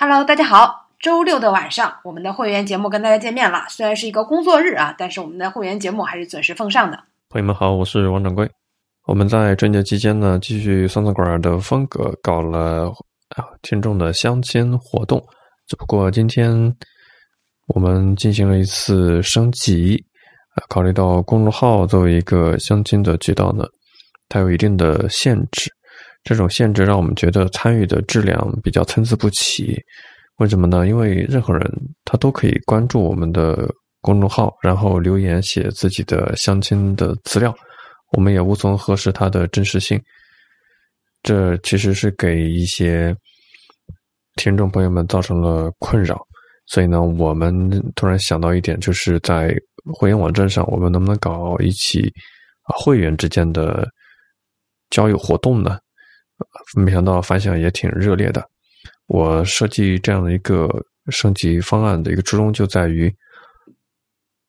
Hello，大家好！周六的晚上，我们的会员节目跟大家见面了。虽然是一个工作日啊，但是我们的会员节目还是准时奉上的。朋友们好，我是王掌柜。我们在春节期间呢，继续酸菜馆的风格，搞了啊听众的相亲活动。只不过今天我们进行了一次升级啊，考虑到公众号作为一个相亲的渠道呢，它有一定的限制。这种限制让我们觉得参与的质量比较参差不齐。为什么呢？因为任何人他都可以关注我们的公众号，然后留言写自己的相亲的资料，我们也无从核实它的真实性。这其实是给一些听众朋友们造成了困扰。所以呢，我们突然想到一点，就是在会员网站上，我们能不能搞一起会员之间的交友活动呢？没想到反响也挺热烈的。我设计这样的一个升级方案的一个初衷就在于，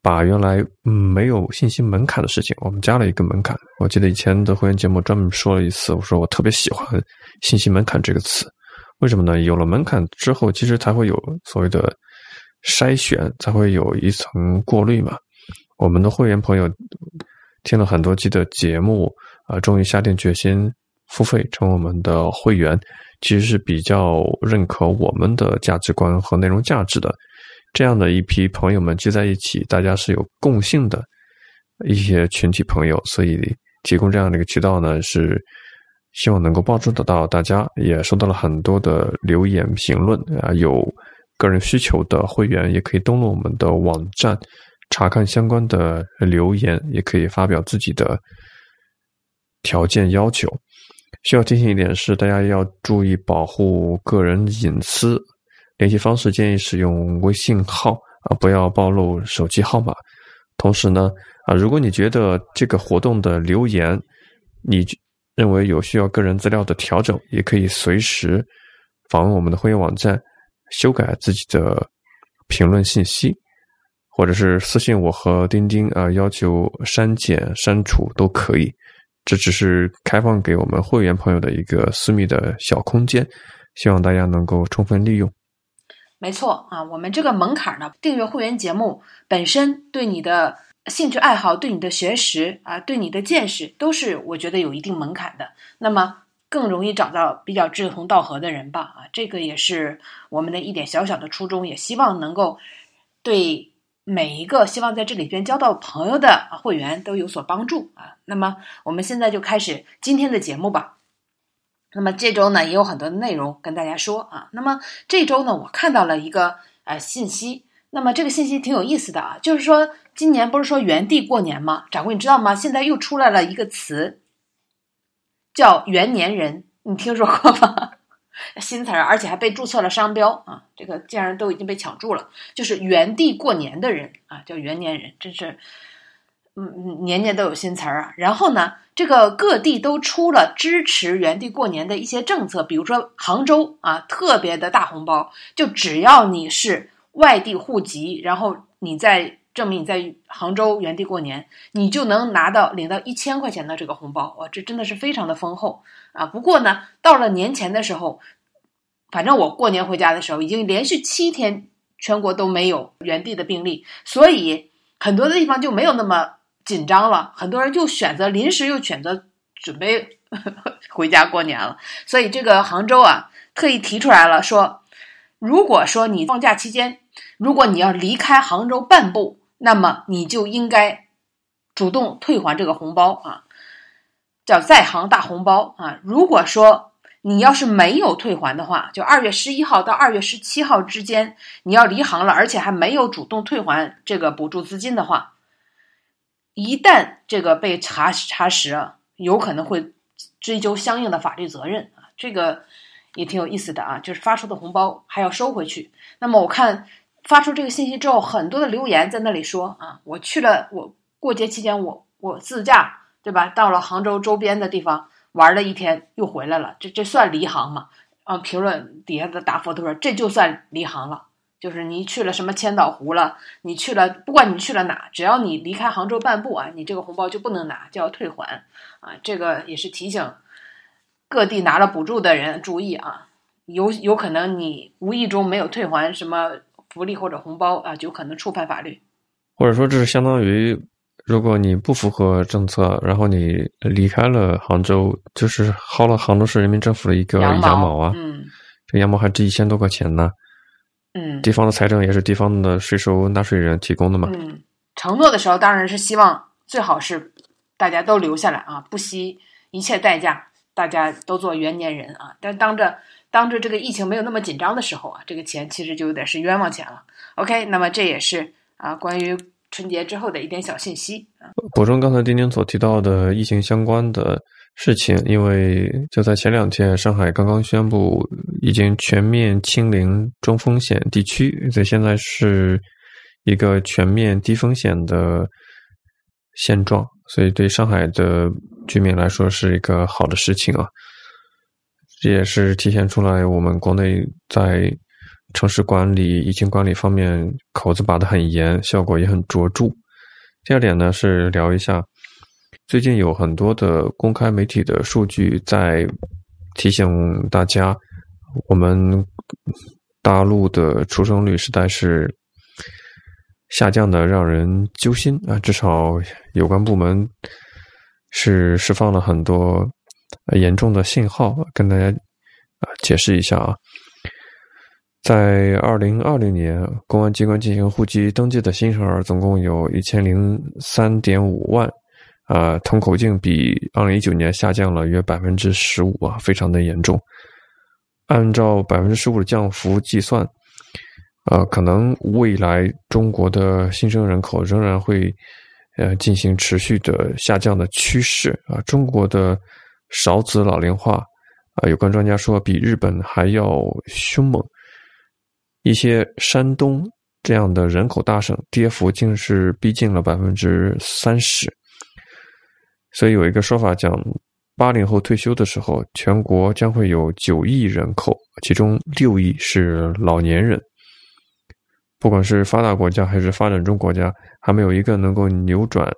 把原来没有信息门槛的事情，我们加了一个门槛。我记得以前的会员节目专门说了一次，我说我特别喜欢“信息门槛”这个词。为什么呢？有了门槛之后，其实才会有所谓的筛选，才会有一层过滤嘛。我们的会员朋友听了很多期的节目啊，终于下定决心。付费成为我们的会员，其实是比较认可我们的价值观和内容价值的。这样的一批朋友们聚在一起，大家是有共性的一些群体朋友，所以提供这样的一个渠道呢，是希望能够帮助得到大家。也收到了很多的留言评论啊，有个人需求的会员也可以登录我们的网站查看相关的留言，也可以发表自己的条件要求。需要提醒一点是，大家要注意保护个人隐私。联系方式建议使用微信号啊，不要暴露手机号码。同时呢，啊，如果你觉得这个活动的留言，你认为有需要个人资料的调整，也可以随时访问我们的会员网站修改自己的评论信息，或者是私信我和钉钉啊，要求删减、删除都可以。这只是开放给我们会员朋友的一个私密的小空间，希望大家能够充分利用。没错啊，我们这个门槛呢，订阅会员节目本身对你的兴趣爱好、对你的学识啊、对你的见识，都是我觉得有一定门槛的。那么更容易找到比较志同道合的人吧啊，这个也是我们的一点小小的初衷，也希望能够对。每一个希望在这里边交到朋友的会员都有所帮助啊。那么我们现在就开始今天的节目吧。那么这周呢也有很多内容跟大家说啊。那么这周呢我看到了一个呃信息，那么这个信息挺有意思的啊，就是说今年不是说原地过年吗？掌柜你知道吗？现在又出来了一个词，叫元年人，你听说过吗？新词儿，而且还被注册了商标啊！这个竟然都已经被抢注了，就是原地过年的人啊，叫元年人，真是，嗯，年年都有新词儿啊。然后呢，这个各地都出了支持原地过年的一些政策，比如说杭州啊，特别的大红包，就只要你是外地户籍，然后你在证明你在杭州原地过年，你就能拿到领到一千块钱的这个红包哇！这真的是非常的丰厚啊。不过呢，到了年前的时候。反正我过年回家的时候，已经连续七天全国都没有原地的病例，所以很多的地方就没有那么紧张了。很多人就选择临时又选择准备 回家过年了。所以这个杭州啊，特意提出来了，说如果说你放假期间，如果你要离开杭州半步，那么你就应该主动退还这个红包啊，叫在杭大红包啊。如果说你要是没有退还的话，就二月十一号到二月十七号之间，你要离行了，而且还没有主动退还这个补助资金的话，一旦这个被查查实，有可能会追究相应的法律责任啊。这个也挺有意思的啊，就是发出的红包还要收回去。那么我看发出这个信息之后，很多的留言在那里说啊，我去了，我过节期间我我自驾对吧，到了杭州周边的地方。玩了一天又回来了，这这算离行吗？啊，评论底下的答复都说这就算离行了，就是你去了什么千岛湖了，你去了，不管你去了哪，只要你离开杭州半步啊，你这个红包就不能拿，就要退还啊。这个也是提醒各地拿了补助的人注意啊，有有可能你无意中没有退还什么福利或者红包啊，就可能触犯法律。或者说，这是相当于，如果你不符合政策，然后你离开了杭州，就是薅了杭州市人民政府的一个羊毛啊，嗯这羊毛还值一千多块钱呢。嗯地方的财政也是地方的税收纳税人提供的嘛。嗯，承诺的时候当然是希望最好是大家都留下来啊，不惜一切代价，大家都做元年人啊。但当着当着这个疫情没有那么紧张的时候啊，这个钱其实就有点是冤枉钱了。OK，那么这也是啊关于春节之后的一点小信息。补充刚才丁丁所提到的疫情相关的事情，因为就在前两天，上海刚刚宣布已经全面清零中风险地区，所以现在是一个全面低风险的现状，所以对上海的居民来说是一个好的事情啊。这也是体现出来我们国内在城市管理、疫情管理方面口子把得很严，效果也很卓著。第二点呢是聊一下，最近有很多的公开媒体的数据在提醒大家，我们大陆的出生率实在是下降的让人揪心啊！至少有关部门是释放了很多严重的信号，跟大家啊解释一下啊。在二零二零年，公安机关进行户籍登记的新生儿总共有一千零三点五万，啊，同口径比二零一九年下降了约百分之十五啊，非常的严重。按照百分之十五的降幅计算，呃，可能未来中国的新生人口仍然会呃进行持续的下降的趋势啊。中国的少子老龄化啊，有关专家说比日本还要凶猛。一些山东这样的人口大省，跌幅竟是逼近了百分之三十。所以有一个说法讲，八零后退休的时候，全国将会有九亿人口，其中六亿是老年人。不管是发达国家还是发展中国家，还没有一个能够扭转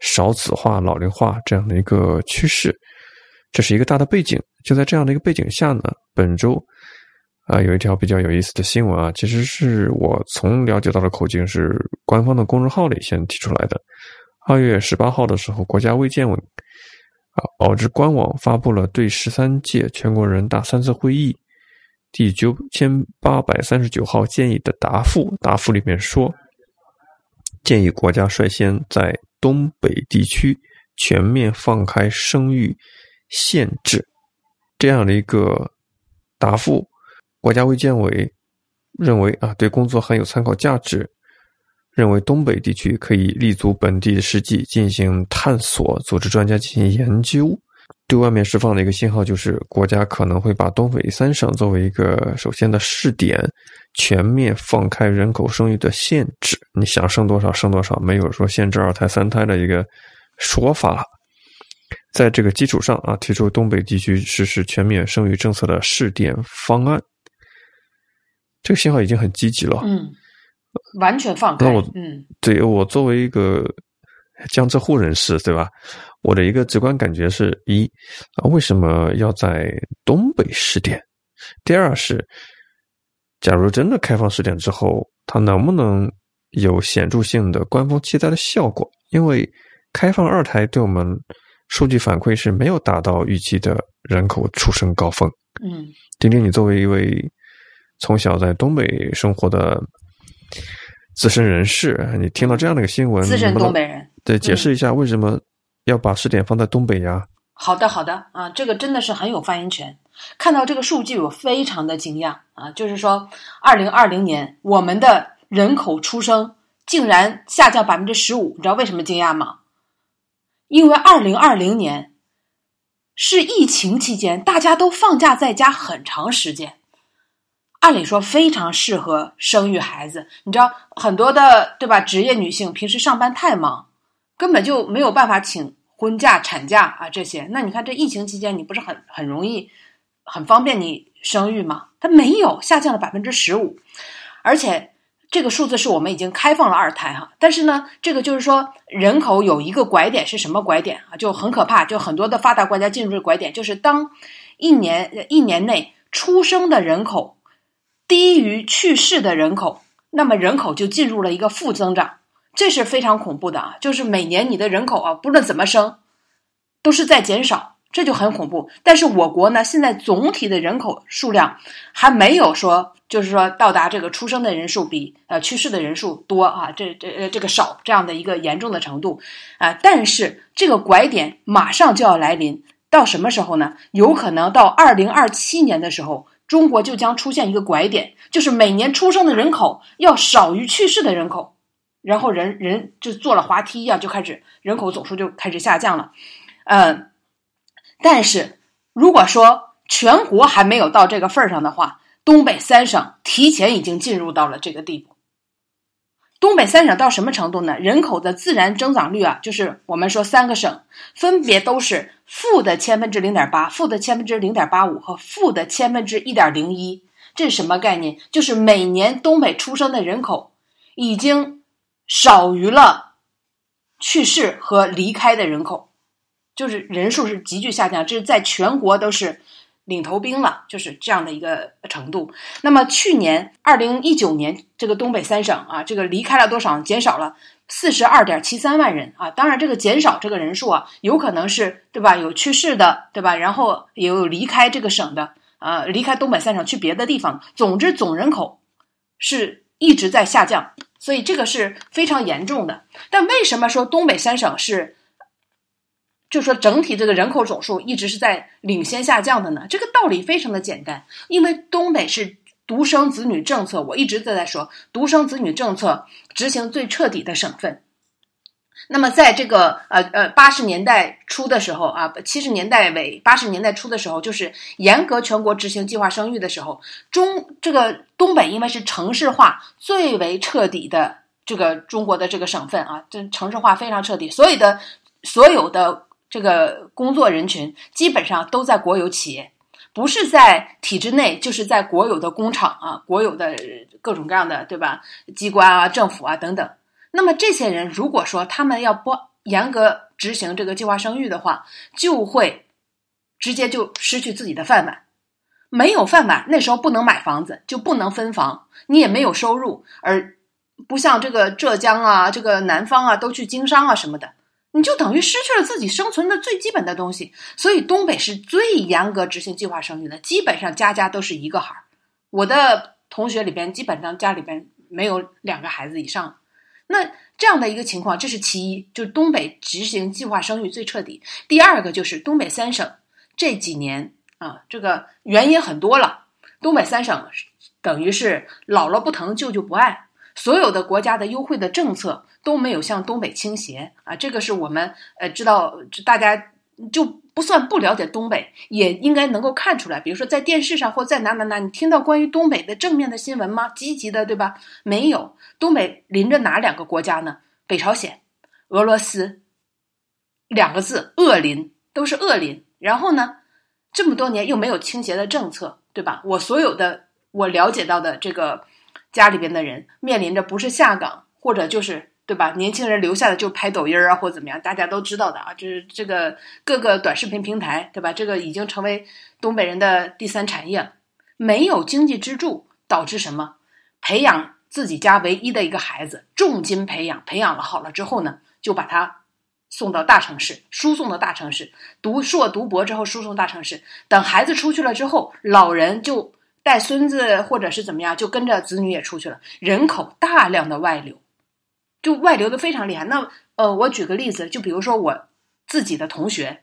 少子化、老龄化这样的一个趋势。这是一个大的背景。就在这样的一个背景下呢，本周。啊，有一条比较有意思的新闻啊，其实是我从了解到的口径是官方的公众号里先提出来的。二月十八号的时候，国家卫健委啊，保之官网发布了对十三届全国人大三次会议第九千八百三十九号建议的答复。答复里面说，建议国家率先在东北地区全面放开生育限制，这样的一个答复。国家卫健委认为啊，对工作很有参考价值，认为东北地区可以立足本地实际进行探索，组织专家进行研究。对外面释放的一个信号就是，国家可能会把东北三省作为一个首先的试点，全面放开人口生育的限制。你想生多少生多少，没有说限制二胎三胎的一个说法了。在这个基础上啊，提出东北地区实施全面生育政策的试点方案。这个信号已经很积极了，嗯，完全放开。那我，嗯，对我作为一个江浙沪人士，对吧？我的一个直观感觉是：一啊，为什么要在东北试点？第二是，假如真的开放试点之后，它能不能有显著性的官方期待的效果？因为开放二胎对我们数据反馈是没有达到预期的人口出生高峰。嗯，丁丁，你作为一位从小在东北生活的资深人士，你听到这样的一个新闻，资深东北人。对，解释一下为什么要把试点放在东北呀？好的，好的啊，这个真的是很有发言权。看到这个数据，我非常的惊讶啊！就是说，二零二零年我们的人口出生竟然下降百分之十五，你知道为什么惊讶吗？因为二零二零年是疫情期间，大家都放假在家很长时间，按理说非常适合生育孩子。你知道，很多的对吧？职业女性平时上班太忙，根本就没有办法请。婚假、产假啊，这些，那你看这疫情期间，你不是很很容易、很方便你生育吗？它没有下降了百分之十五，而且这个数字是我们已经开放了二胎哈。但是呢，这个就是说人口有一个拐点是什么拐点啊？就很可怕，就很多的发达国家进入这拐点，就是当一年一年内出生的人口低于去世的人口，那么人口就进入了一个负增长，这是非常恐怖的啊！就是每年你的人口啊，不论怎么生，都是在减少，这就很恐怖。但是我国呢，现在总体的人口数量还没有说，就是说到达这个出生的人数比呃去世的人数多啊，这这呃这个少这样的一个严重的程度啊。但是这个拐点马上就要来临。到什么时候呢？有可能到二零二七年的时候，中国就将出现一个拐点，就是每年出生的人口要少于去世的人口，然后人人就坐了滑梯一样，就开始人口总数就开始下降了。嗯，但是如果说全国还没有到这个份儿上的话，东北三省提前已经进入到了这个地步。东北三省到什么程度呢？人口的自然增长率啊，就是我们说三个省分别都是负的千分之零点八、负的千分之零点八五和负的千分之一点零一。这是什么概念？就是每年东北出生的人口已经少于了去世和离开的人口，就是人数是急剧下降。这是在全国都是。领头兵了，就是这样的一个程度。那么去年二零一九年，这个东北三省啊，这个离开了多少？减少了四十二点七三万人啊。当然，这个减少这个人数啊，有可能是对吧？有去世的，对吧？然后也有离开这个省的，呃，离开东北三省去别的地方。总之，总人口是一直在下降，所以这个是非常严重的。但为什么说东北三省是？就说整体这个人口总数一直是在领先下降的呢？这个道理非常的简单，因为东北是独生子女政策，我一直都在说独生子女政策执行最彻底的省份。那么在这个呃呃八十年代初的时候啊，七十年代尾八十年代初的时候，就是严格全国执行计划生育的时候，中这个东北因为是城市化最为彻底的这个中国的这个省份啊，这城市化非常彻底，所有的所有的。这个工作人群基本上都在国有企业，不是在体制内，就是在国有的工厂啊，国有的各种各样的，对吧？机关啊、政府啊等等。那么这些人如果说他们要不严格执行这个计划生育的话，就会直接就失去自己的饭碗。没有饭碗，那时候不能买房子，就不能分房，你也没有收入，而不像这个浙江啊、这个南方啊，都去经商啊什么的。你就等于失去了自己生存的最基本的东西，所以东北是最严格执行计划生育的，基本上家家都是一个孩儿。我的同学里边，基本上家里边没有两个孩子以上。那这样的一个情况，这是其一，就是东北执行计划生育最彻底。第二个就是东北三省这几年啊，这个原因很多了。东北三省等于是姥姥不疼，舅舅不爱，所有的国家的优惠的政策。都没有向东北倾斜啊，这个是我们呃知道，大家就不算不了解东北，也应该能够看出来。比如说在电视上或在哪哪哪，你听到关于东北的正面的新闻吗？积极的，对吧？没有。东北临着哪两个国家呢？北朝鲜、俄罗斯，两个字，恶邻，都是恶邻。然后呢，这么多年又没有倾斜的政策，对吧？我所有的我了解到的这个家里边的人面临着不是下岗，或者就是。对吧？年轻人留下的就拍抖音啊，或怎么样，大家都知道的啊。就是这个各个短视频平台，对吧？这个已经成为东北人的第三产业。没有经济支柱，导致什么？培养自己家唯一的一个孩子，重金培养，培养了好了之后呢，就把他送到大城市，输送到大城市，读硕读博之后输送大城市。等孩子出去了之后，老人就带孙子或者是怎么样，就跟着子女也出去了，人口大量的外流。就外流的非常厉害。那呃，我举个例子，就比如说我自己的同学，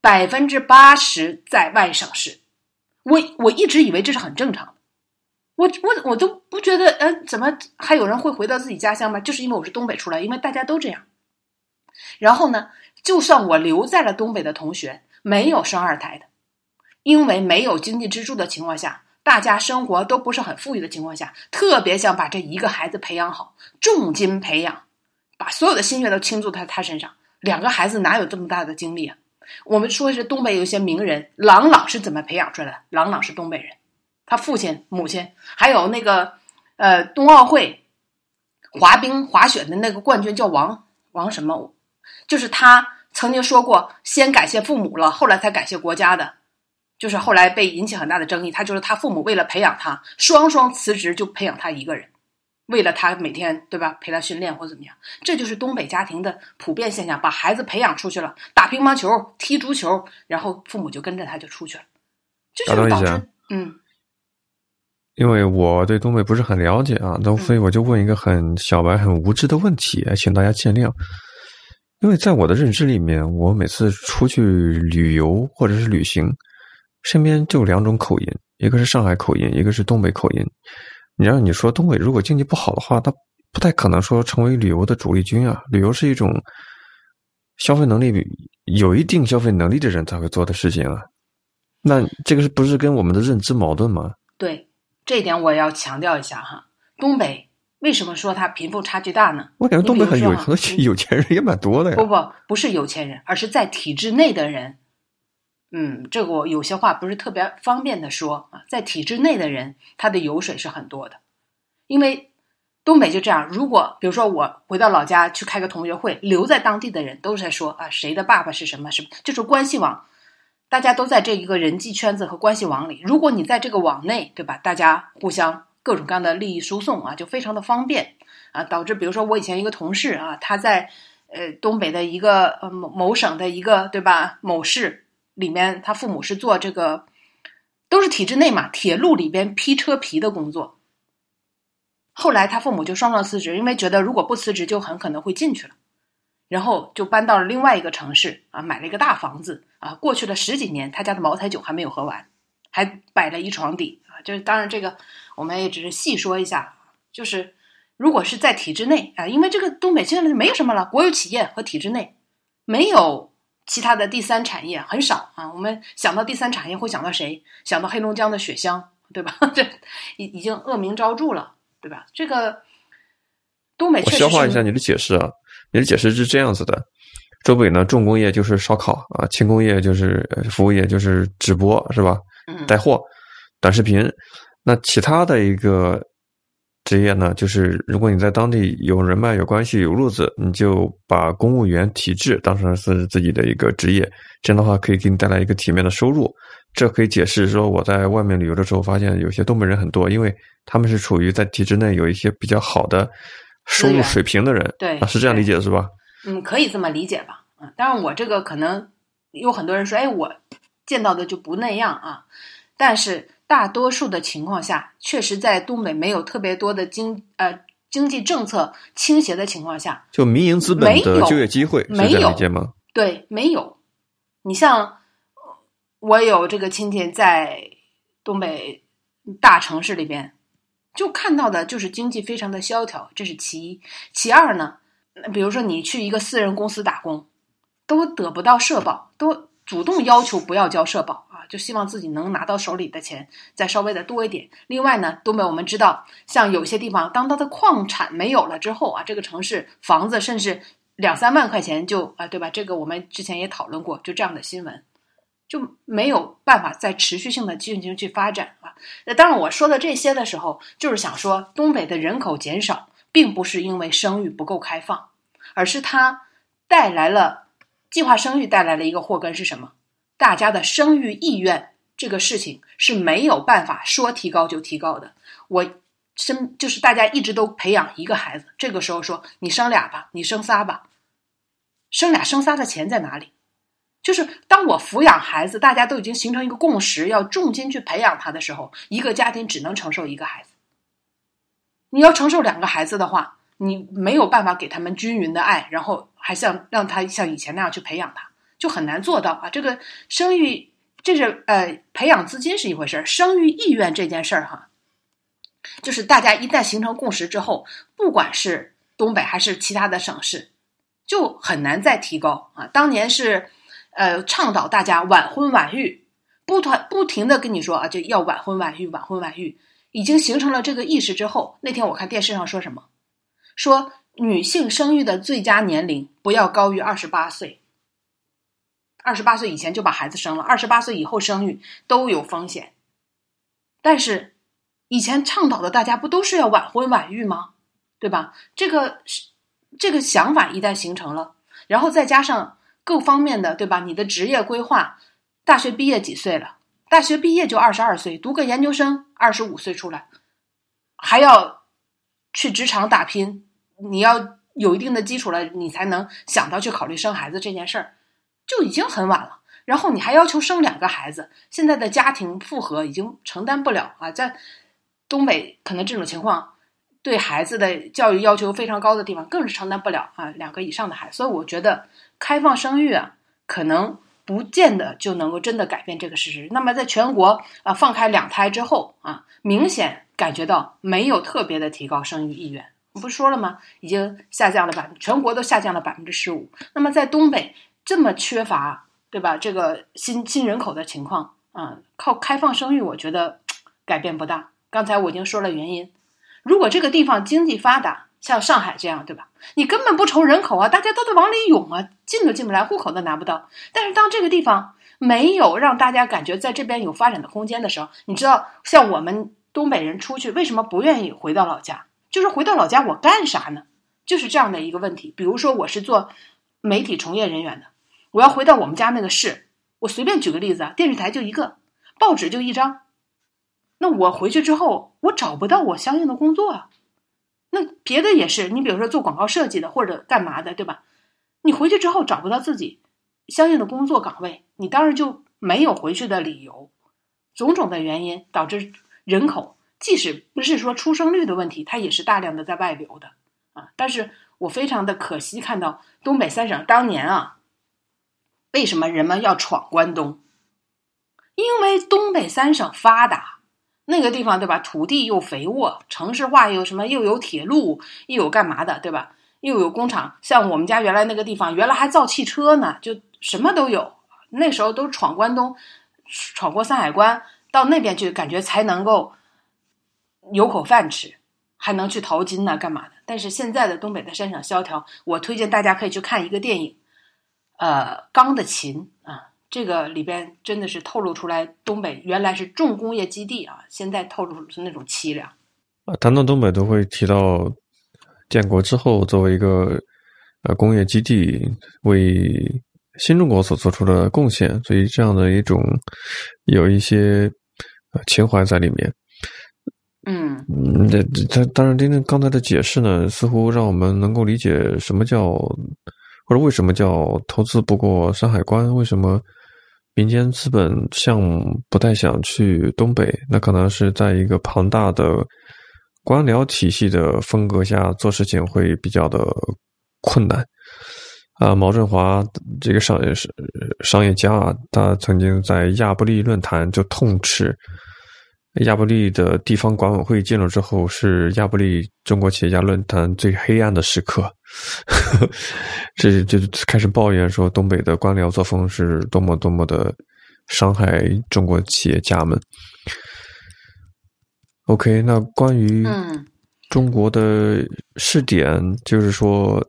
百分之八十在外省市。我我一直以为这是很正常的。我我我都不觉得，嗯，怎么还有人会回到自己家乡吗？就是因为我是东北出来，因为大家都这样。然后呢，就算我留在了东北的同学，没有生二胎的，因为没有经济支柱的情况下。大家生活都不是很富裕的情况下，特别想把这一个孩子培养好，重金培养，把所有的心血都倾注在他身上。两个孩子哪有这么大的精力啊？我们说是东北有些名人，郎朗是怎么培养出来的？郎朗是东北人，他父亲、母亲，还有那个呃冬奥会滑冰滑雪的那个冠军叫王王什么，就是他曾经说过，先感谢父母了，后来才感谢国家的。就是后来被引起很大的争议。他就是他父母为了培养他，双双辞职就培养他一个人，为了他每天对吧陪他训练或怎么样。这就是东北家庭的普遍现象，把孩子培养出去了，打乒乓球、踢足球，然后父母就跟着他就出去了，这就是导致嗯。因为我对东北不是很了解啊，那所以我就问一个很小白、很无知的问题，请大家见谅。因为在我的认知里面，我每次出去旅游或者是旅行，身边就两种口音，一个是上海口音，一个是东北口音。你让你说东北如果经济不好的话，他不太可能说成为旅游的主力军啊。旅游是一种消费能力有一定消费能力的人才会做的事情啊。那这个是不是跟我们的认知矛盾吗？对。这一点我要强调一下哈，东北为什么说它贫富差距大呢？我感觉东北很有很多 有钱人也蛮多的呀。不不，不是有钱人，而是在体制内的人。嗯，这个我有些话不是特别方便的说啊，在体制内的人，他的油水是很多的。因为东北就这样，如果比如说我回到老家去开个同学会，留在当地的人都是在说啊，谁的爸爸是什么什么，就是关系网。大家都在这一个人际圈子和关系网里，如果你在这个网内，对吧？大家互相各种各样的利益输送啊，就非常的方便啊，导致比如说我以前一个同事啊，他在呃东北的一个呃某某省的一个对吧某市里面，他父母是做这个都是体制内嘛，铁路里边批车皮的工作。后来他父母就双双辞职，因为觉得如果不辞职就很可能会进去了。然后就搬到了另外一个城市啊，买了一个大房子啊。过去了十几年，他家的茅台酒还没有喝完，还摆了一床底啊。就是当然，这个我们也只是细说一下。就是如果是在体制内啊，因为这个东北现在没有什么了，国有企业和体制内没有其他的第三产业很少啊。我们想到第三产业会想到谁？想到黑龙江的雪乡，对吧？这已已经恶名昭著了，对吧？这个东北，我消化一下你的解释啊。你的解释是这样子的：周北呢，重工业就是烧烤啊，轻工业就是服务业，就是直播是吧？带货、短视频。那其他的一个职业呢，就是如果你在当地有人脉、有关系、有路子，你就把公务员体制当成是自己的一个职业，这样的话可以给你带来一个体面的收入。这可以解释说，我在外面旅游的时候发现有些东北人很多，因为他们是处于在体制内有一些比较好的。收入水平的人，对，是这样理解的是吧？嗯，可以这么理解吧。啊，当然我这个可能有很多人说，哎，我见到的就不那样啊。但是大多数的情况下，确实在东北没有特别多的经呃经济政策倾斜的情况下，就民营资本的就业机会，没有理解吗？对，没有。你像我有这个亲戚在东北大城市里边。就看到的就是经济非常的萧条，这是其一。其二呢，比如说你去一个私人公司打工，都得不到社保，都主动要求不要交社保就希望自己能拿到手里的钱再稍微的多一点。另外呢，东北我们知道，像有些地方，当它的矿产没有了之后啊，这个城市房子甚至两三万块钱就啊，对吧？这个我们之前也讨论过，就这样的新闻。就没有办法再持续性的进行去发展啊。那当然，我说的这些的时候，就是想说，东北的人口减少，并不是因为生育不够开放，而是它带来了计划生育带来了一个祸根是什么？大家的生育意愿这个事情是没有办法说提高就提高的。我生就是大家一直都培养一个孩子，这个时候说你生俩吧，你生仨吧，生俩生仨的钱在哪里？就是当我抚养孩子，大家都已经形成一个共识，要重金去培养他的时候，一个家庭只能承受一个孩子。你要承受两个孩子的话，你没有办法给他们均匀的爱，然后还像让他像以前那样去培养他，就很难做到啊。这个生育，这是呃培养资金是一回事儿，生育意愿这件事儿哈，就是大家一旦形成共识之后，不管是东北还是其他的省市，就很难再提高啊。当年是。呃，倡导大家晚婚晚育，不团不停的跟你说啊，就要晚婚晚育，晚婚晚育，已经形成了这个意识之后，那天我看电视上说什么，说女性生育的最佳年龄不要高于二十八岁，二十八岁以前就把孩子生了，二十八岁以后生育都有风险。但是以前倡导的大家不都是要晚婚晚育吗？对吧？这个是这个想法一旦形成了，然后再加上。各方面的对吧？你的职业规划，大学毕业几岁了？大学毕业就二十二岁，读个研究生二十五岁出来，还要去职场打拼，你要有一定的基础了，你才能想到去考虑生孩子这件事儿，就已经很晚了。然后你还要求生两个孩子，现在的家庭负荷已经承担不了啊，在东北可能这种情况。对孩子的教育要求非常高的地方，更是承担不了啊两个以上的孩子。所以我觉得开放生育啊，可能不见得就能够真的改变这个事实。那么在全国啊放开两胎之后啊，明显感觉到没有特别的提高生育意愿。我不是说了吗？已经下降了百，全国都下降了百分之十五。那么在东北这么缺乏，对吧？这个新新人口的情况啊，靠开放生育，我觉得改变不大。刚才我已经说了原因。如果这个地方经济发达，像上海这样，对吧？你根本不愁人口啊，大家都得往里涌啊，进都进不来，户口都拿不到。但是当这个地方没有让大家感觉在这边有发展的空间的时候，你知道，像我们东北人出去为什么不愿意回到老家？就是回到老家我干啥呢？就是这样的一个问题。比如说我是做媒体从业人员的，我要回到我们家那个市，我随便举个例子啊，电视台就一个，报纸就一张。那我回去之后，我找不到我相应的工作啊。那别的也是，你比如说做广告设计的或者干嘛的，对吧？你回去之后找不到自己相应的工作岗位，你当然就没有回去的理由。种种的原因导致人口，即使不是说出生率的问题，它也是大量的在外流的啊。但是我非常的可惜，看到东北三省当年啊，为什么人们要闯关东？因为东北三省发达。那个地方对吧？土地又肥沃，城市化又什么？又有铁路，又有干嘛的，对吧？又有工厂。像我们家原来那个地方，原来还造汽车呢，就什么都有。那时候都闯关东，闯过山海关，到那边去，感觉才能够有口饭吃，还能去淘金呢，干嘛的？但是现在的东北的山上萧条，我推荐大家可以去看一个电影，呃，《钢的琴》啊。这个里边真的是透露出来，东北原来是重工业基地啊，现在透露出那种凄凉。啊，谈到东北都会提到建国之后作为一个呃工业基地，为新中国所做出的贡献，所以这样的一种有一些呃情怀在里面。嗯，这这当然，丁丁刚才的解释呢，似乎让我们能够理解什么叫或者为什么叫投资不过山海关，为什么。民间资本项目不太想去东北，那可能是在一个庞大的官僚体系的风格下做事情会比较的困难。啊，毛振华这个商业是商业家啊，他曾经在亚布力论坛就痛斥亚布力的地方管委会进入之后，是亚布力中国企业家论坛最黑暗的时刻。这就开始抱怨说，东北的官僚作风是多么多么的伤害中国企业家们。OK，那关于中国的试点，就是说。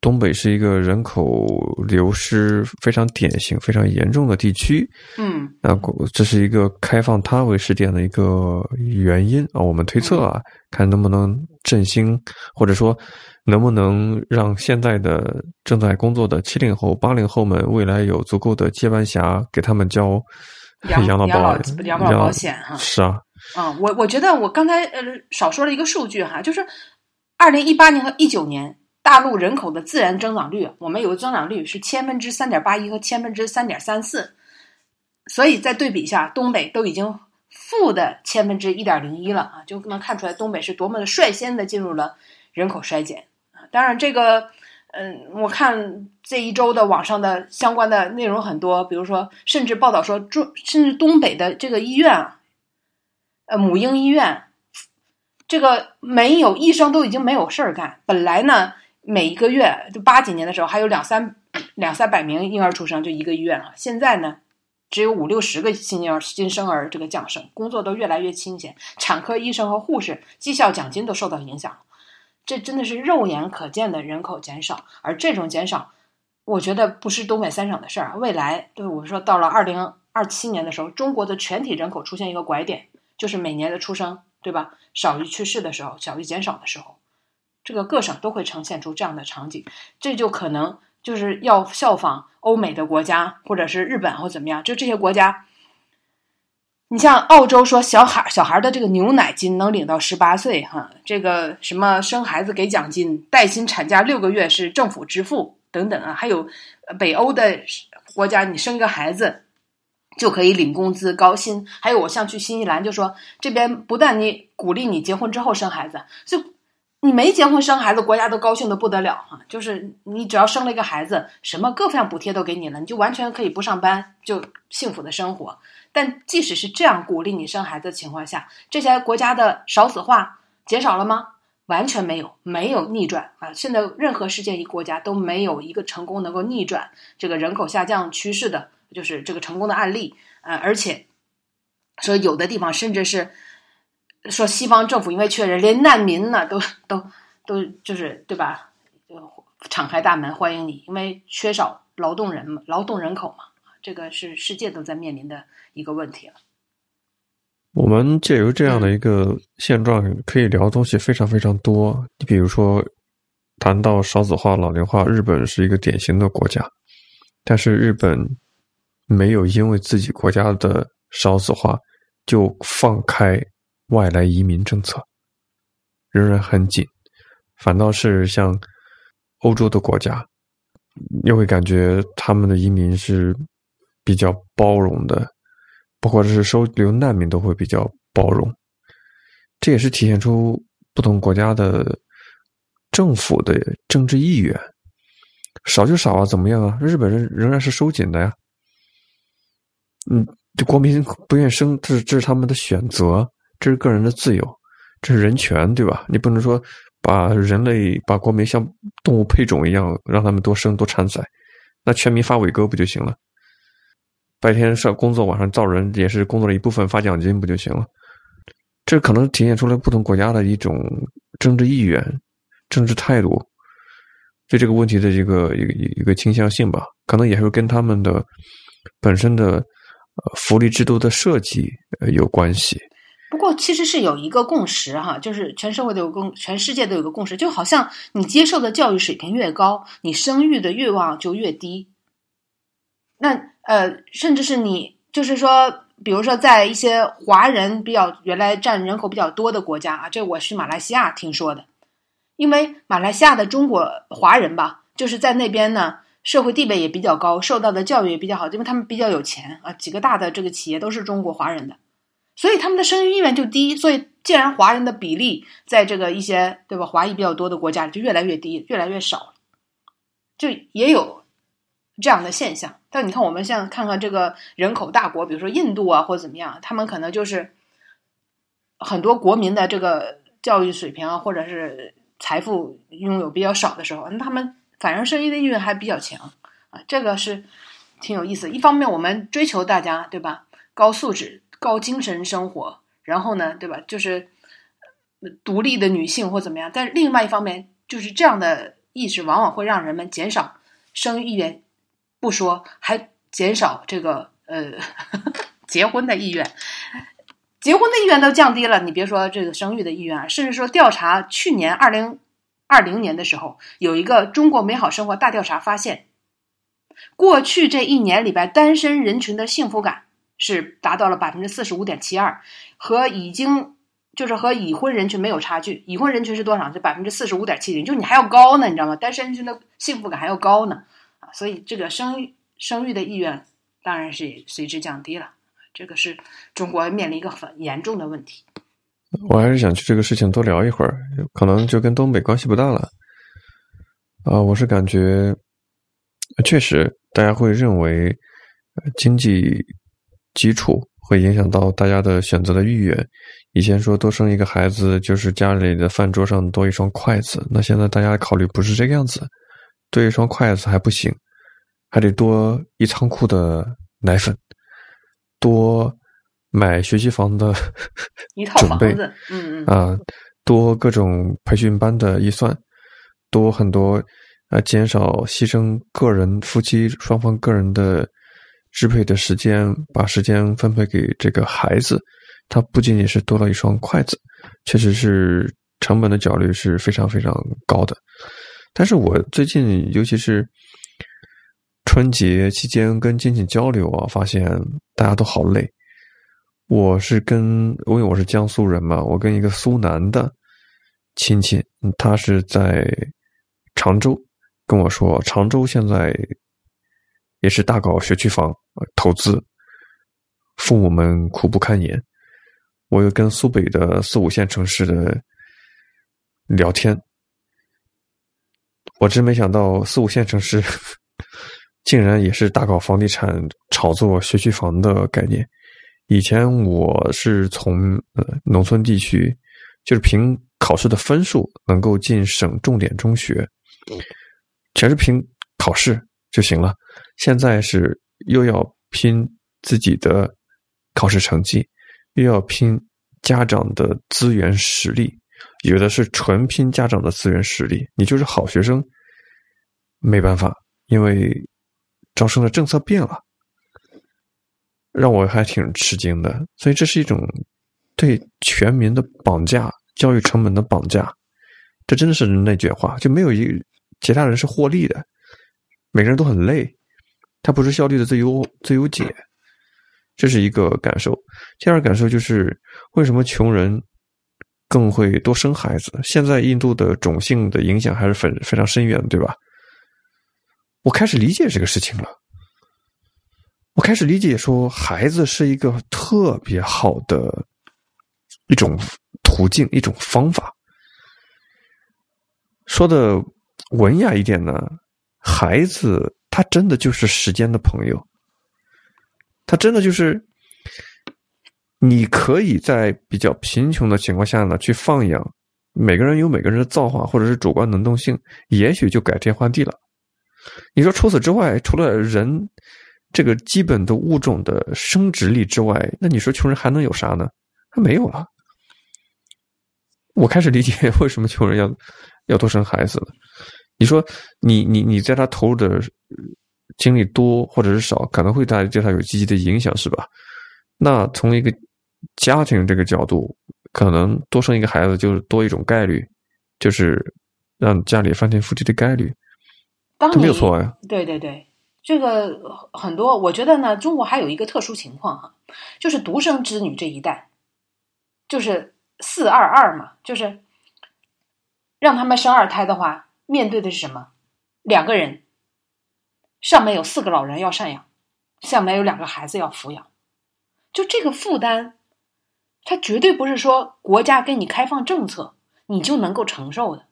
东北是一个人口流失非常典型、非常严重的地区。嗯，那这是一个开放它为试点的一个原因啊。我们推测啊，看能不能振兴，或者说能不能让现在的正在工作的七零后、八零后们未来有足够的接班侠，给他们交养老保养老保险哈。是啊，啊，我我觉得我刚才呃少说了一个数据哈，就是二零一八年和一九年。大陆人口的自然增长率，我们有个增长率是千分之三点八一和千分之三点三四，所以再对比一下，东北都已经负的千分之一点零一了啊，就能看出来东北是多么的率先的进入了人口衰减啊。当然，这个嗯，我看这一周的网上的相关的内容很多，比如说，甚至报道说中，甚至东北的这个医院啊，呃，母婴医院，这个没有医生都已经没有事儿干，本来呢。每一个月，就八几年的时候，还有两三两三百名婴儿出生，就一个医院啊。现在呢，只有五六十个新婴儿、新生儿这个降生，工作都越来越清闲。产科医生和护士绩效奖金都受到影响，这真的是肉眼可见的人口减少。而这种减少，我觉得不是东北三省的事儿。未来，对我说，到了二零二七年的时候，中国的全体人口出现一个拐点，就是每年的出生，对吧？少于去世的时候，小于减少的时候。这个各省都会呈现出这样的场景，这就可能就是要效仿欧美的国家，或者是日本或怎么样，就这些国家，你像澳洲说小孩小孩的这个牛奶金能领到十八岁哈，这个什么生孩子给奖金，带薪产假六个月是政府支付等等啊，还有北欧的国家，你生个孩子就可以领工资高薪，还有我像去新西兰就说这边不但你鼓励你结婚之后生孩子，就你没结婚生孩子，国家都高兴的不得了哈，就是你只要生了一个孩子，什么各项补贴都给你了，你就完全可以不上班就幸福的生活。但即使是这样鼓励你生孩子的情况下，这些国家的少子化减少了吗？完全没有，没有逆转啊！现在任何世界一国家都没有一个成功能够逆转这个人口下降趋势的，就是这个成功的案例啊，而且说有的地方甚至是说西方政府因为缺人，连难民呢都都都就是对吧？就敞开大门欢迎你，因为缺少劳动人，劳动人口嘛。这个是世界都在面临的一个问题了。我们借由这样的一个现状，可以聊的东西非常非常多。你比如说，谈到少子化、老龄化，日本是一个典型的国家，但是日本没有因为自己国家的少子化就放开外来移民政策，仍然很紧，反倒是像欧洲的国家，你会感觉他们的移民是。比较包容的，包括是收留难民都会比较包容，这也是体现出不同国家的政府的政治意愿。少就少啊，怎么样啊？日本人仍然是收紧的呀。嗯，这国民不愿生，这是这是他们的选择，这是个人的自由，这是人权，对吧？你不能说把人类把国民像动物配种一样，让他们多生多产仔，那全民发伟哥不就行了？白天上工作，晚上造人，也是工作的一部分，发奖金不就行了？这可能体现出来不同国家的一种政治意愿、政治态度，对这个问题的一个一个一个倾向性吧。可能也是跟他们的本身的福利制度的设计有关系。不过，其实是有一个共识哈，就是全社会都有共，全世界都有个共识，就好像你接受的教育水平越高，你生育的欲望就越低。那。呃，甚至是你，就是说，比如说，在一些华人比较原来占人口比较多的国家啊，这我是马来西亚听说的，因为马来西亚的中国华人吧，就是在那边呢，社会地位也比较高，受到的教育也比较好，因为他们比较有钱啊，几个大的这个企业都是中国华人的，所以他们的生育意愿就低，所以既然华人的比例在这个一些对吧，华裔比较多的国家就越来越低，越来越少，就也有。这样的现象，但你看，我们现在看看这个人口大国，比如说印度啊，或者怎么样，他们可能就是很多国民的这个教育水平啊，或者是财富拥有比较少的时候，那他们反而生育的意愿还比较强啊，这个是挺有意思。一方面，我们追求大家对吧，高素质、高精神生活，然后呢，对吧，就是独立的女性或怎么样，但是另外一方面，就是这样的意识往往会让人们减少生育意愿。不说，还减少这个呃 结婚的意愿，结婚的意愿都降低了。你别说这个生育的意愿，甚至说调查去年二零二零年的时候，有一个中国美好生活大调查发现，过去这一年里边单身人群的幸福感是达到了百分之四十五点七二，和已经就是和已婚人群没有差距。已婚人群是多少？是百分之四十五点七零，就你还要高呢，你知道吗？单身人群的幸福感还要高呢。所以，这个生育生育的意愿当然是随之降低了。这个是中国面临一个很严重的问题。我还是想去这个事情多聊一会儿，可能就跟东北关系不大了。啊，我是感觉，确实大家会认为经济基础会影响到大家的选择的意愿。以前说多生一个孩子就是家里的饭桌上多一双筷子，那现在大家考虑不是这个样子，多一双筷子还不行。还得多一仓库的奶粉，多买学习房的一套房子，嗯嗯啊，多各种培训班的预算，多很多啊，减少牺牲个人夫妻双方个人的支配的时间，把时间分配给这个孩子，它不仅仅是多了一双筷子，确实是成本的焦虑是非常非常高的。但是我最近尤其是。春节期间跟亲戚交流啊，发现大家都好累。我是跟因为我是江苏人嘛，我跟一个苏南的亲戚，他是在常州跟我说，常州现在也是大搞学区房投资，父母们苦不堪言。我又跟苏北的四五线城市的聊天，我真没想到四五线城市竟然也是大搞房地产、炒作学区房的概念。以前我是从呃农村地区，就是凭考试的分数能够进省重点中学，全是凭考试就行了。现在是又要拼自己的考试成绩，又要拼家长的资源实力，有的是纯拼家长的资源实力。你就是好学生，没办法，因为招生的政策变了。让我还挺吃惊的，所以这是一种对全民的绑架，教育成本的绑架，这真的是内卷化，就没有一其他人是获利的，每个人都很累，它不是效率的最优最优解，这是一个感受。第二感受就是为什么穷人更会多生孩子？现在印度的种姓的影响还是非非常深远，对吧？我开始理解这个事情了。我开始理解说，孩子是一个特别好的一种途径，一种方法。说的文雅一点呢，孩子他真的就是时间的朋友，他真的就是你可以在比较贫穷的情况下呢去放养。每个人有每个人的造化或者是主观能动性，也许就改天换地了。你说除此之外，除了人。这个基本的物种的生殖力之外，那你说穷人还能有啥呢？他没有了。我开始理解 为什么穷人要要多生孩子了。你说你你你在他投入的精力多或者是少，可能会对对他有积极的影响，是吧？那从一个家庭这个角度，可能多生一个孩子就是多一种概率，就是让家里翻天覆地的概率。这没有错呀。对对对。这个很多，我觉得呢，中国还有一个特殊情况哈，就是独生子女这一代，就是四二二嘛，就是让他们生二胎的话，面对的是什么？两个人，上面有四个老人要赡养，下面有两个孩子要抚养，就这个负担，他绝对不是说国家给你开放政策你就能够承受的，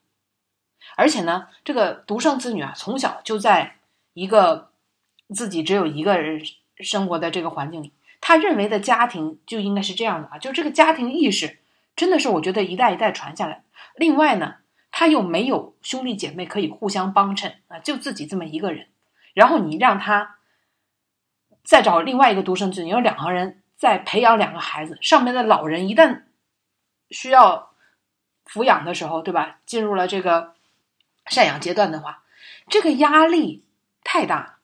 而且呢，这个独生子女啊，从小就在一个。自己只有一个人生活在这个环境里，他认为的家庭就应该是这样的啊，就这个家庭意识真的是我觉得一代一代传下来。另外呢，他又没有兄弟姐妹可以互相帮衬啊，就自己这么一个人。然后你让他再找另外一个独生子女，有两个人再培养两个孩子，上面的老人一旦需要抚养的时候，对吧？进入了这个赡养阶段的话，这个压力太大。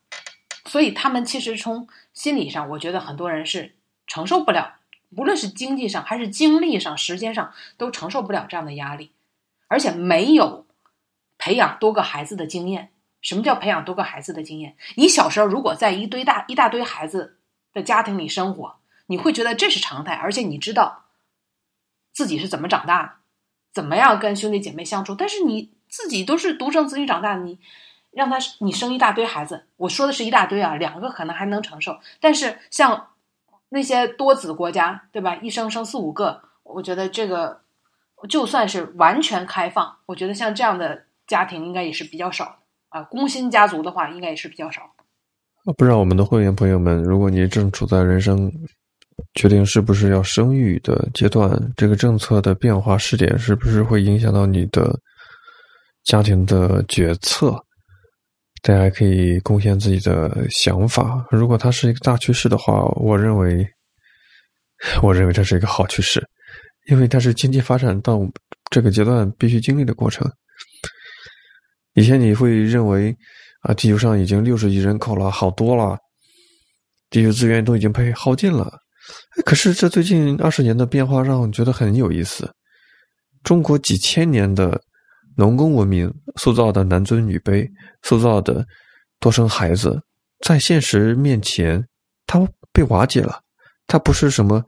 所以他们其实从心理上，我觉得很多人是承受不了，无论是经济上还是精力上、时间上，都承受不了这样的压力，而且没有培养多个孩子的经验。什么叫培养多个孩子的经验？你小时候如果在一堆大一大堆孩子的家庭里生活，你会觉得这是常态，而且你知道自己是怎么长大，怎么样跟兄弟姐妹相处。但是你自己都是独生子女长大，你。让他你生一大堆孩子，我说的是一大堆啊，两个可能还能承受，但是像那些多子国家，对吧？一生生四五个，我觉得这个就算是完全开放，我觉得像这样的家庭应该也是比较少的啊。工薪家族的话，应该也是比较少。不知道我们的会员朋友们，如果你正处在人生决定是不是要生育的阶段，这个政策的变化试点是不是会影响到你的家庭的决策？大家可以贡献自己的想法。如果它是一个大趋势的话，我认为，我认为这是一个好趋势，因为它是经济发展到这个阶段必须经历的过程。以前你会认为啊，地球上已经六十亿人口了，好多了，地球资源都已经被耗尽了。可是这最近二十年的变化让我觉得很有意思。中国几千年的。农耕文明塑造的男尊女卑，塑造的多生孩子，在现实面前，它被瓦解了。它不是什么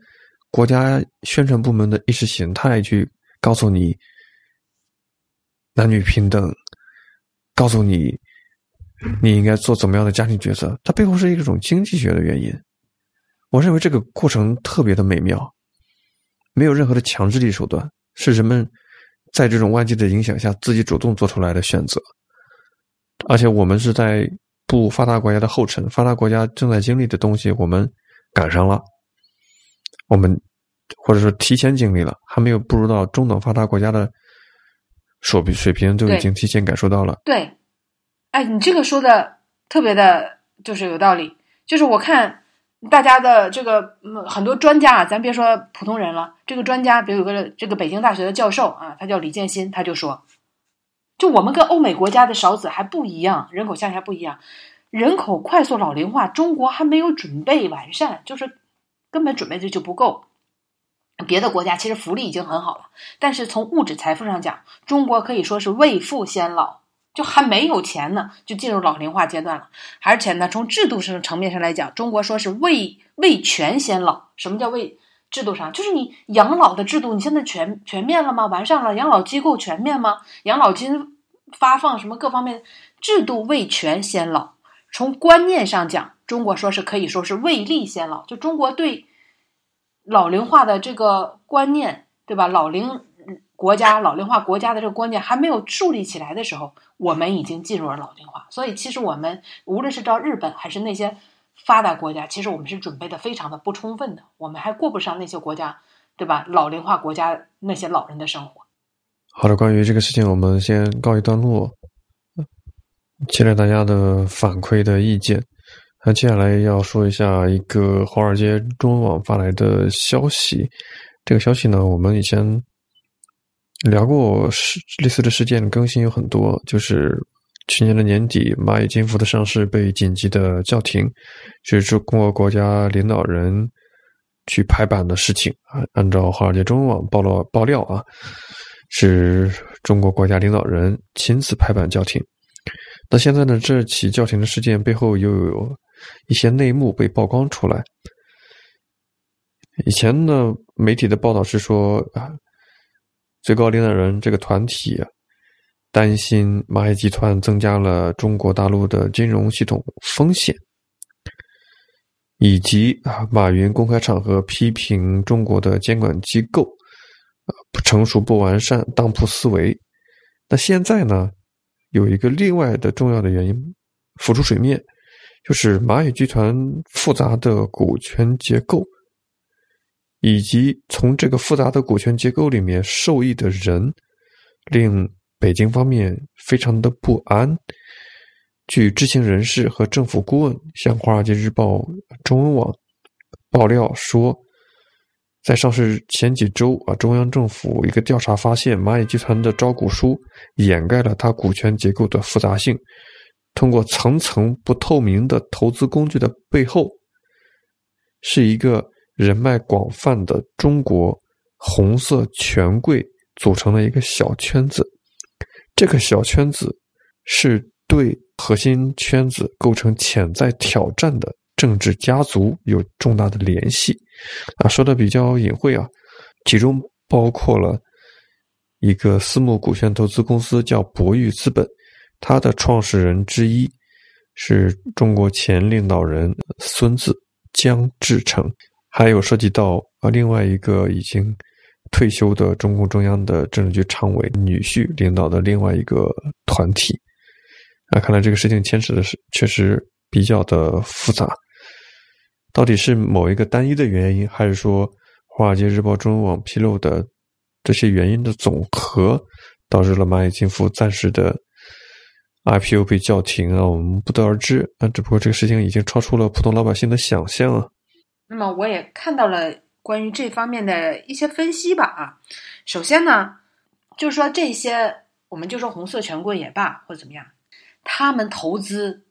国家宣传部门的意识形态去告诉你男女平等，告诉你你应该做怎么样的家庭角色，它背后是一种经济学的原因。我认为这个过程特别的美妙，没有任何的强制力手段，是人们在这种外界的影响下自己主动做出来的选择。而且我们是在步发达国家的后尘，发达国家正在经历的东西，我们赶上了。我们或者说提前经历了，还没有步入到中等发达国家的水平水平，就已经提前感受到了。对，哎，你这个说的特别的，就是有道理。就是我看大家的这个嗯很多专家啊，咱别说普通人了，这个专家，比如有个这个北京大学的教授啊，他叫李建新，他就说，就我们跟欧美国家的少子还不一样，人口向下不一样，人口快速老龄化，中国还没有准备完善，就是。根本准备的就不够，别的国家其实福利已经很好了，但是从物质财富上讲，中国可以说是未富先老，就还没有钱呢，就进入老龄化阶段了。而且呢，从制度上层面上来讲，中国说是未未全先老。什么叫未制度上？就是你养老的制度，你现在全全面了吗？完善了？养老机构全面吗？养老金发放什么各方面制度未全先老。从观念上讲。中国说是可以说是未立先老，就中国对老龄化的这个观念，对吧？老龄国家、老龄化国家的这个观念还没有树立起来的时候，我们已经进入了老龄化。所以，其实我们无论是到日本还是那些发达国家，其实我们是准备的非常的不充分的，我们还过不上那些国家，对吧？老龄化国家那些老人的生活。好的，关于这个事情，我们先告一段落，期待大家的反馈的意见。那接下来要说一下一个华尔街中文网发来的消息。这个消息呢，我们以前聊过，事类似的事件更新有很多。就是去年的年底，蚂蚁金服的上市被紧急的叫停，是中国国家领导人去拍板的事情啊。按照华尔街中文网爆料爆料啊，是中国国家领导人亲自拍板叫停。那现在呢，这起叫停的事件背后又有。一些内幕被曝光出来。以前呢，媒体的报道是说啊，最高领导人这个团体担心蚂蚁集团增加了中国大陆的金融系统风险，以及，马云公开场合批评中国的监管机构不成熟、不完善、当铺思维。那现在呢，有一个另外的重要的原因浮出水面。就是蚂蚁集团复杂的股权结构，以及从这个复杂的股权结构里面受益的人，令北京方面非常的不安。据知情人士和政府顾问向《华尔街日报》中文网爆料说，在上市前几周啊，中央政府一个调查发现，蚂蚁集团的招股书掩盖了它股权结构的复杂性。通过层层不透明的投资工具的背后，是一个人脉广泛的中国红色权贵组成的一个小圈子。这个小圈子是对核心圈子构成潜在挑战的政治家族有重大的联系。啊，说的比较隐晦啊，其中包括了一个私募股权投资公司，叫博裕资本。它的创始人之一是中国前领导人孙子江志成，还有涉及到啊另外一个已经退休的中共中央的政治局常委女婿领导的另外一个团体。啊，看来这个事情牵扯的是确实比较的复杂。到底是某一个单一的原因，还是说《华尔街日报》中文网披露的这些原因的总和，导致了蚂蚁金服暂时的？IPO 被叫停啊，我们不得而知啊。只不过这个事情已经超出了普通老百姓的想象啊。那么我也看到了关于这方面的一些分析吧啊。首先呢，就是说这些，我们就说红色权贵也罢或者怎么样，他们投资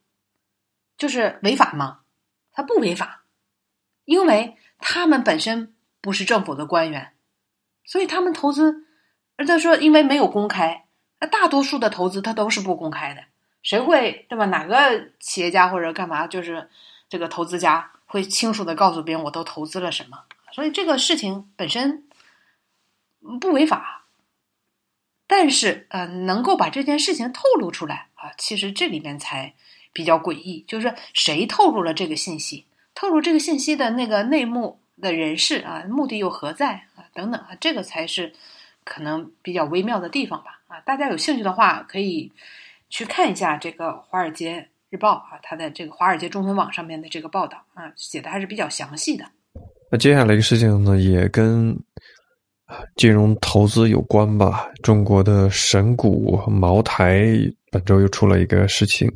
就是违法吗？他不违法，因为他们本身不是政府的官员，所以他们投资，而他说因为没有公开。那大多数的投资它都是不公开的，谁会对吧？哪个企业家或者干嘛，就是这个投资家会清楚的告诉别人我都投资了什么？所以这个事情本身不违法，但是呃，能够把这件事情透露出来啊，其实这里面才比较诡异，就是谁透露了这个信息，透露这个信息的那个内幕的人士啊，目的又何在啊？等等啊，这个才是可能比较微妙的地方吧啊！大家有兴趣的话，可以去看一下这个《华尔街日报》啊，它的这个华尔街中文网上面的这个报道啊，写的还是比较详细的。那接下来一个事情呢，也跟金融投资有关吧。中国的神股茅台本周又出了一个事情，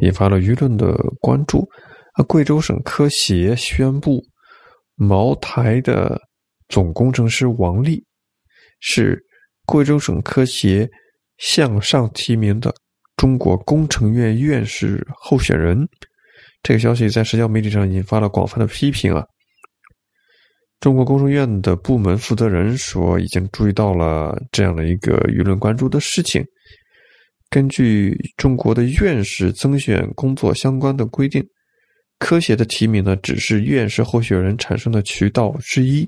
引发了舆论的关注。啊，贵州省科协宣布，茅台的总工程师王力是贵州省科协向上提名的中国工程院院士候选人。这个消息在社交媒体上引发了广泛的批评啊。中国工程院的部门负责人说，已经注意到了这样的一个舆论关注的事情。根据中国的院士增选工作相关的规定，科协的提名呢，只是院士候选人产生的渠道之一。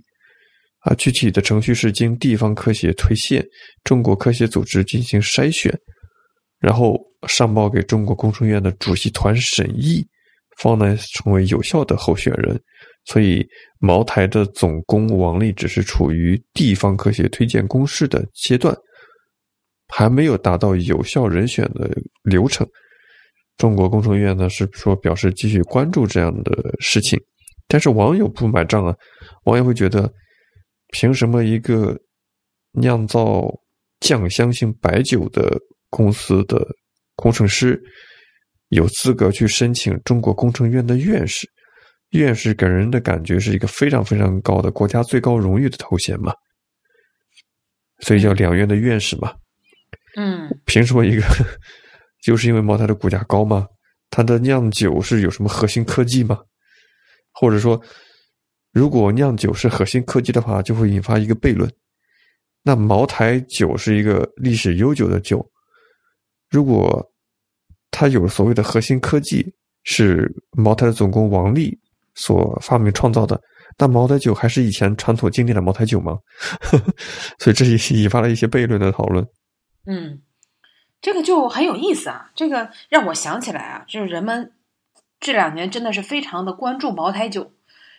啊，具体的程序是经地方科协推荐，中国科协组织进行筛选，然后上报给中国工程院的主席团审议，方能成为有效的候选人。所以，茅台的总工王力只是处于地方科协推荐公示的阶段，还没有达到有效人选的流程。中国工程院呢是说表示继续关注这样的事情，但是网友不买账啊，网友会觉得，凭什么一个酿造酱香型白酒的公司的工程师有资格去申请中国工程院的院士？院士给人的感觉是一个非常非常高的国家最高荣誉的头衔嘛，所以叫两院的院士嘛。嗯，凭什么一个？就是因为茅台的股价高吗？它的酿酒是有什么核心科技吗？或者说，如果酿酒是核心科技的话，就会引发一个悖论：那茅台酒是一个历史悠久的酒，如果它有所谓的核心科技，是茅台的总工王力。所发明创造的，那茅台酒还是以前传统经典的茅台酒吗？所以这也引发了一些悖论的讨论。嗯，这个就很有意思啊！这个让我想起来啊，就是人们这两年真的是非常的关注茅台酒，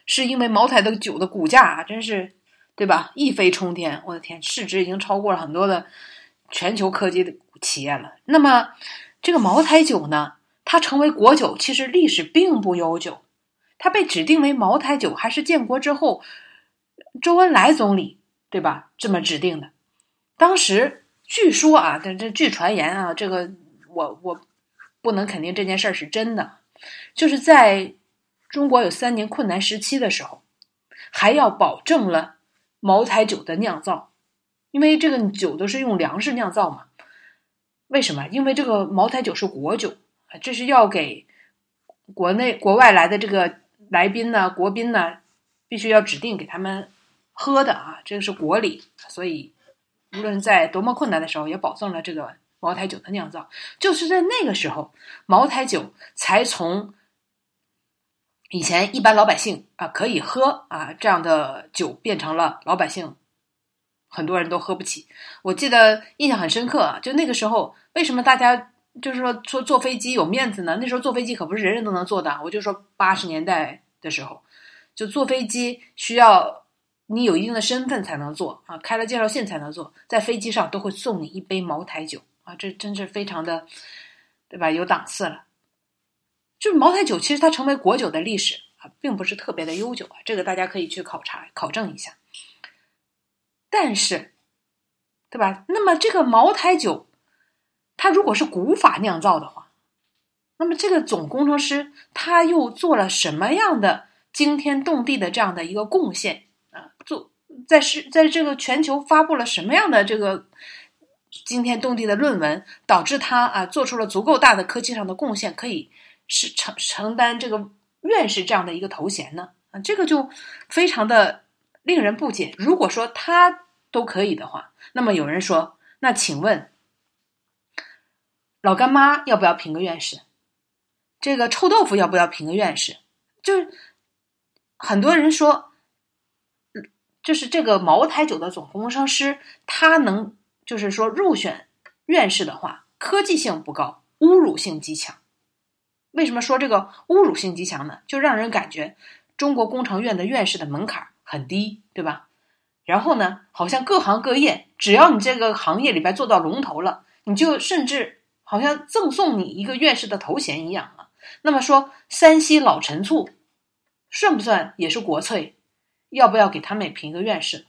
是因为茅台的酒的股价啊，真是对吧？一飞冲天！我的天，市值已经超过了很多的全球科技的企业了。那么这个茅台酒呢，它成为国酒，其实历史并不悠久。它被指定为茅台酒，还是建国之后周恩来总理对吧？这么指定的。当时据说啊，这这据传言啊，这个我我不能肯定这件事儿是真的。就是在中国有三年困难时期的时候，还要保证了茅台酒的酿造，因为这个酒都是用粮食酿造嘛。为什么？因为这个茅台酒是国酒这是要给国内国外来的这个。来宾呢，国宾呢，必须要指定给他们喝的啊，这个是国礼，所以无论在多么困难的时候，也保证了这个茅台酒的酿造。就是在那个时候，茅台酒才从以前一般老百姓啊可以喝啊这样的酒，变成了老百姓很多人都喝不起。我记得印象很深刻，就那个时候，为什么大家？就是说，说坐飞机有面子呢。那时候坐飞机可不是人人都能坐的。我就说八十年代的时候，就坐飞机需要你有一定的身份才能坐啊，开了介绍信才能坐。在飞机上都会送你一杯茅台酒啊，这真是非常的，对吧？有档次了。就是茅台酒，其实它成为国酒的历史啊，并不是特别的悠久啊。这个大家可以去考察考证一下。但是，对吧？那么这个茅台酒。它如果是古法酿造的话，那么这个总工程师他又做了什么样的惊天动地的这样的一个贡献啊？做在是在这个全球发布了什么样的这个惊天动地的论文，导致他啊做出了足够大的科技上的贡献，可以是承承担这个院士这样的一个头衔呢？啊，这个就非常的令人不解。如果说他都可以的话，那么有人说，那请问？老干妈要不要评个院士？这个臭豆腐要不要评个院士？就是很多人说，就是这个茅台酒的总工程师，他能就是说入选院士的话，科技性不高，侮辱性极强。为什么说这个侮辱性极强呢？就让人感觉中国工程院的院士的门槛很低，对吧？然后呢，好像各行各业，只要你这个行业里边做到龙头了，你就甚至好像赠送你一个院士的头衔一样啊。那么说，山西老陈醋算不算也是国粹？要不要给他们也评一个院士？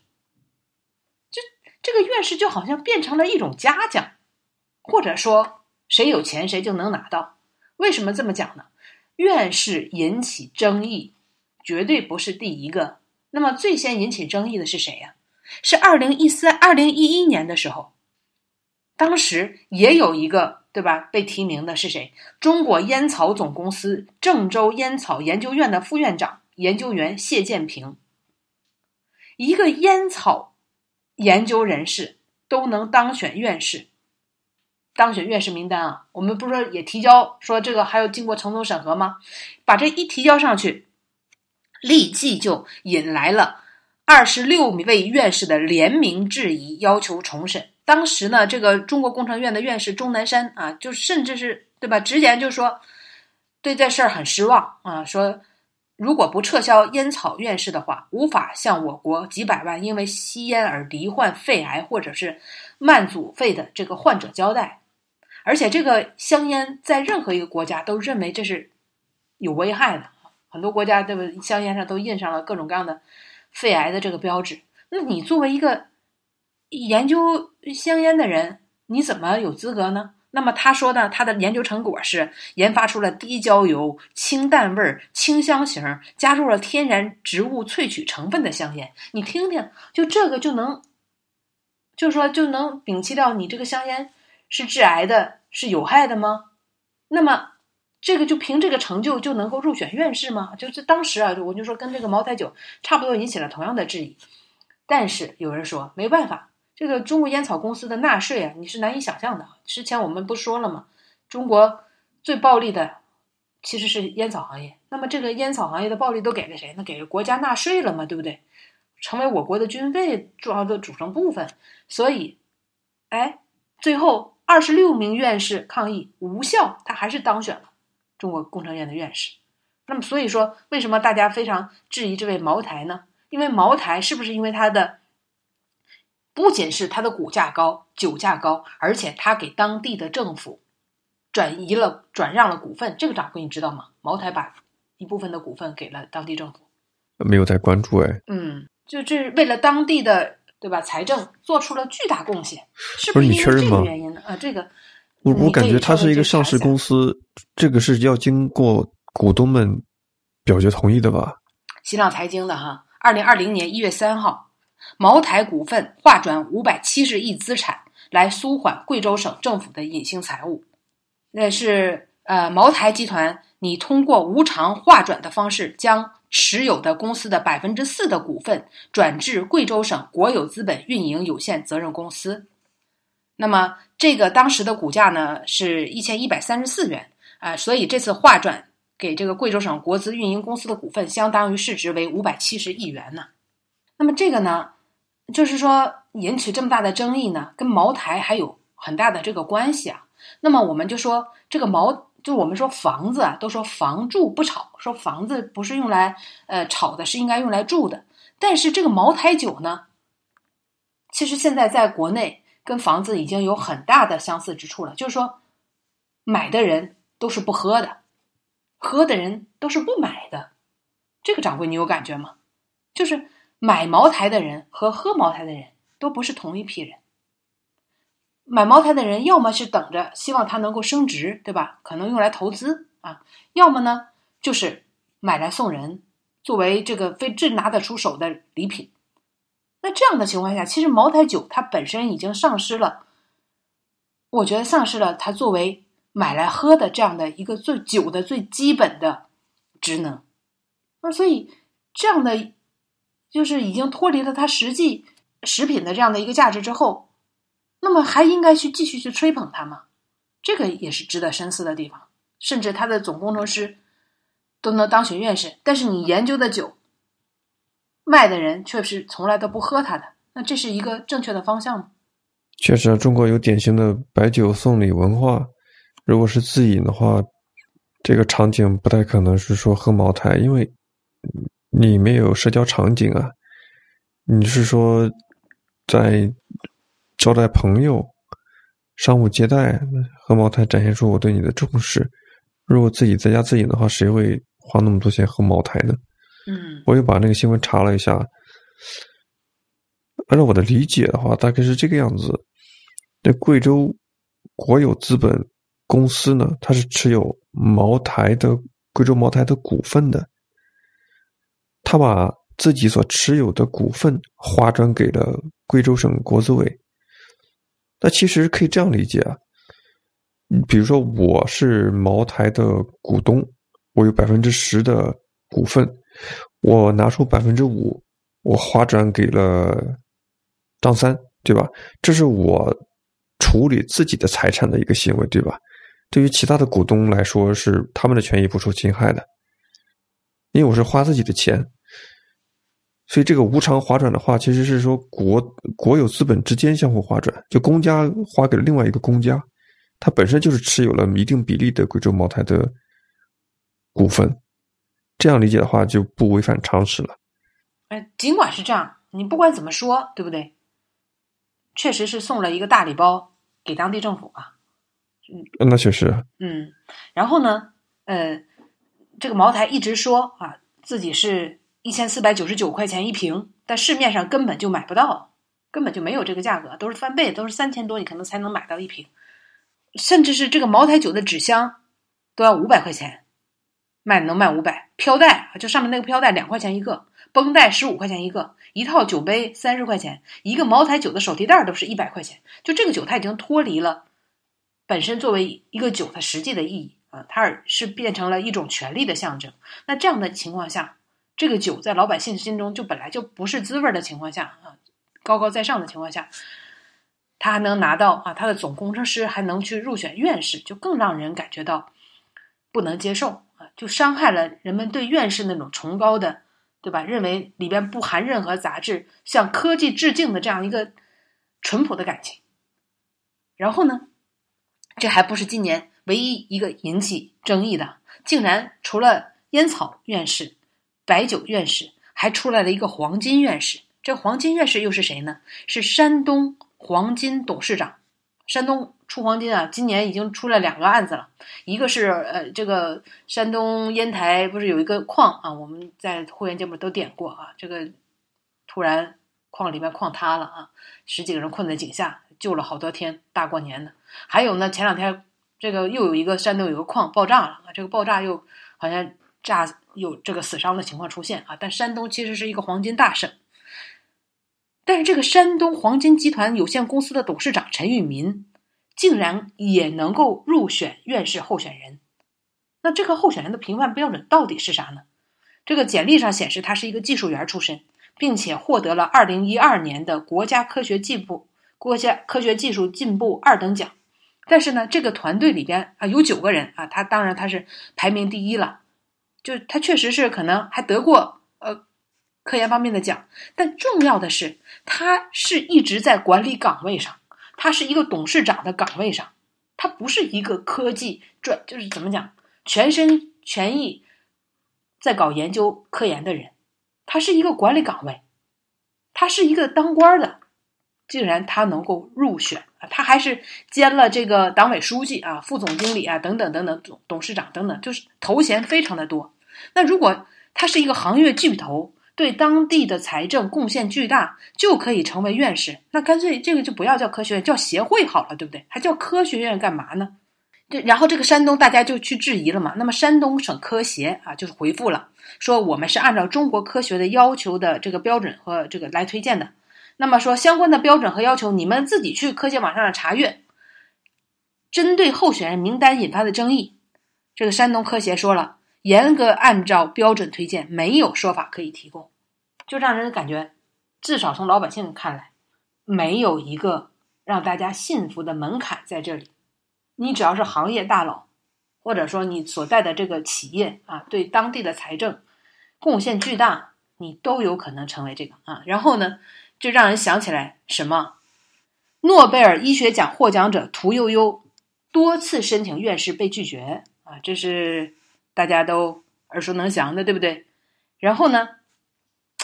就这个院士就好像变成了一种嘉奖，或者说谁有钱谁就能拿到。为什么这么讲呢？院士引起争议，绝对不是第一个。那么最先引起争议的是谁呀？是二零一三、二零一一年的时候，当时也有一个对吧？被提名的是谁？中国烟草总公司郑州烟草研究院的副院长研究员谢建平。一个烟草研究人士都能当选院士。当选院士名单啊，我们不是说也提交说这个还要经过层层审核吗？把这一提交上去，立即就引来了二十六位院士的联名质疑，要求重审。当时呢，这个中国工程院的院士钟南山啊，就甚至是对吧，直言就说对这事儿很失望啊，说如果不撤销烟草院士的话，无法向我国几百万因为吸烟而罹患肺癌或者是慢阻肺的这个患者交代。而且这个香烟在任何一个国家都认为这是有危害的，很多国家对吧？香烟上都印上了各种各样的肺癌的这个标志。那你作为一个研究香烟的人，你怎么有资格呢？那么他说呢，他的研究成果是研发出了低焦油、清淡味儿、清香型，加入了天然植物萃取成分的香烟。你听听，就这个就能，就说就能摒弃掉你这个香烟。是致癌的，是有害的吗？那么这个就凭这个成就就能够入选院士吗？就是当时啊，我就说跟这个茅台酒差不多，引起了同样的质疑。但是有人说没办法，这个中国烟草公司的纳税啊，你是难以想象的。之前我们不说了吗？中国最暴利的其实是烟草行业。那么这个烟草行业的暴利都给了谁？那给了国家纳税了嘛，对不对？成为我国的军费重要的组成部分。所以，哎，最后。二十六名院士抗议无效，他还是当选了中国工程院的院士。那么，所以说为什么大家非常质疑这位茅台呢？因为茅台是不是因为它的不仅是它的股价高、酒价高，而且它给当地的政府转移了、转让了股份？这个掌柜你知道吗？茅台把一部分的股份给了当地政府，没有在关注哎。嗯，就这是为了当地的。对吧？财政做出了巨大贡献，是不是因为这个？原因呢？啊，这个我我感觉它是一个上市公司，这个是要经过股东们表决同意的吧？新浪财经的哈，二零二零年一月三号，茅台股份划转五百七十亿资产，来舒缓贵州省政府的隐性财务。那是呃，茅台集团你通过无偿划转的方式将。持有的公司的百分之四的股份转至贵州省国有资本运营有限责任公司。那么，这个当时的股价呢是一千一百三十四元啊，所以这次划转给这个贵州省国资运营公司的股份，相当于市值为五百七十亿元呢。那么，这个呢，就是说引起这么大的争议呢，跟茅台还有很大的这个关系啊。那么，我们就说这个茅。就我们说房子啊，都说房住不炒，说房子不是用来呃炒的，是应该用来住的。但是这个茅台酒呢，其实现在在国内跟房子已经有很大的相似之处了。就是说，买的人都是不喝的，喝的人都是不买的。这个掌柜，你有感觉吗？就是买茅台的人和喝茅台的人都不是同一批人。买茅台的人，要么是等着希望它能够升值，对吧？可能用来投资啊；要么呢，就是买来送人，作为这个非真拿得出手的礼品。那这样的情况下，其实茅台酒它本身已经丧失了，我觉得丧失了它作为买来喝的这样的一个最酒的最基本的职能。那所以这样的就是已经脱离了它实际食品的这样的一个价值之后。那么还应该去继续去吹捧它吗？这个也是值得深思的地方。甚至他的总工程师都能当选院士，但是你研究的酒卖的人却是从来都不喝它的。那这是一个正确的方向吗？确实啊，中国有典型的白酒送礼文化。如果是自饮的话，这个场景不太可能是说喝茅台，因为你没有社交场景啊。你是说在招待朋友、商务接待喝茅台，展现出我对你的重视。如果自己在家自饮的话，谁会花那么多钱喝茅台呢？嗯，我又把那个新闻查了一下。按照我的理解的话，大概是这个样子。那贵州国有资本公司呢，它是持有茅台的贵州茅台的股份的。他把自己所持有的股份划转给了贵州省国资委。那其实可以这样理解啊，比如说我是茅台的股东，我有百分之十的股份，我拿出百分之五，我划转给了。张三，对吧？这是我处理自己的财产的一个行为，对吧？对于其他的股东来说，是他们的权益不受侵害的，因为我是花自己的钱，所以这个无偿划转的话，其实是说国国有资本之间相互划转，就公家划给了另外一个公家，它本身就是持有了一定比例的贵州茅台的股份，这样理解的话就不违反常识了。哎，尽管是这样，你不管怎么说，对不对？确实是送了一个大礼包给当地政府啊，嗯，那确实，嗯，然后呢，呃，这个茅台一直说啊，自己是一千四百九十九块钱一瓶，但市面上根本就买不到，根本就没有这个价格，都是翻倍，都是三千多，你可能才能买到一瓶，甚至是这个茅台酒的纸箱都要五百块钱，卖能卖五百，飘带就上面那个飘带两块钱一个。绷带十五块钱一个，一套酒杯三十块钱，一个茅台酒的手提袋都是一百块钱。就这个酒，它已经脱离了本身作为一个酒它实际的意义啊，它是变成了一种权力的象征。那这样的情况下，这个酒在老百姓心中就本来就不是滋味的情况下啊，高高在上的情况下，他还能拿到啊，他的总工程师还能去入选院士，就更让人感觉到不能接受，就伤害了人们对院士那种崇高的。对吧？认为里边不含任何杂质，向科技致敬的这样一个淳朴的感情。然后呢，这还不是今年唯一一个引起争议的，竟然除了烟草院士、白酒院士，还出来了一个黄金院士。这黄金院士又是谁呢？是山东黄金董事长。山东出黄金啊，今年已经出了两个案子了。一个是呃，这个山东烟台不是有一个矿啊？我们在会员节目都点过啊。这个突然矿里面矿塌了啊，十几个人困在井下，救了好多天，大过年的。还有呢，前两天这个又有一个山东有个矿爆炸了啊，这个爆炸又好像炸有这个死伤的情况出现啊。但山东其实是一个黄金大省。但是这个山东黄金集团有限公司的董事长陈玉民，竟然也能够入选院士候选人。那这个候选人的评判标准到底是啥呢？这个简历上显示他是一个技术员出身，并且获得了二零一二年的国家科学进步国家科学技术进步二等奖。但是呢，这个团队里边啊有九个人啊，他当然他是排名第一了，就他确实是可能还得过呃。科研方面的讲，但重要的是，他是一直在管理岗位上，他是一个董事长的岗位上，他不是一个科技专，就是怎么讲，全身全意在搞研究科研的人，他是一个管理岗位，他是一个当官的，竟然他能够入选，他还是兼了这个党委书记啊、副总经理啊等等等等董董事长等等，就是头衔非常的多。那如果他是一个行业巨头，对当地的财政贡献巨大，就可以成为院士。那干脆这个就不要叫科学院，叫协会好了，对不对？还叫科学院干嘛呢？这然后这个山东大家就去质疑了嘛。那么山东省科协啊，就是回复了，说我们是按照中国科学的要求的这个标准和这个来推荐的。那么说相关的标准和要求，你们自己去科协网上查阅。针对候选人名单引发的争议，这个山东科协说了。严格按照标准推荐，没有说法可以提供，就让人感觉，至少从老百姓看来，没有一个让大家信服的门槛在这里。你只要是行业大佬，或者说你所在的这个企业啊，对当地的财政贡献巨大，你都有可能成为这个啊。然后呢，就让人想起来什么？诺贝尔医学奖获奖者屠呦呦多次申请院士被拒绝啊，这是大家都耳熟能详的，对不对？然后呢，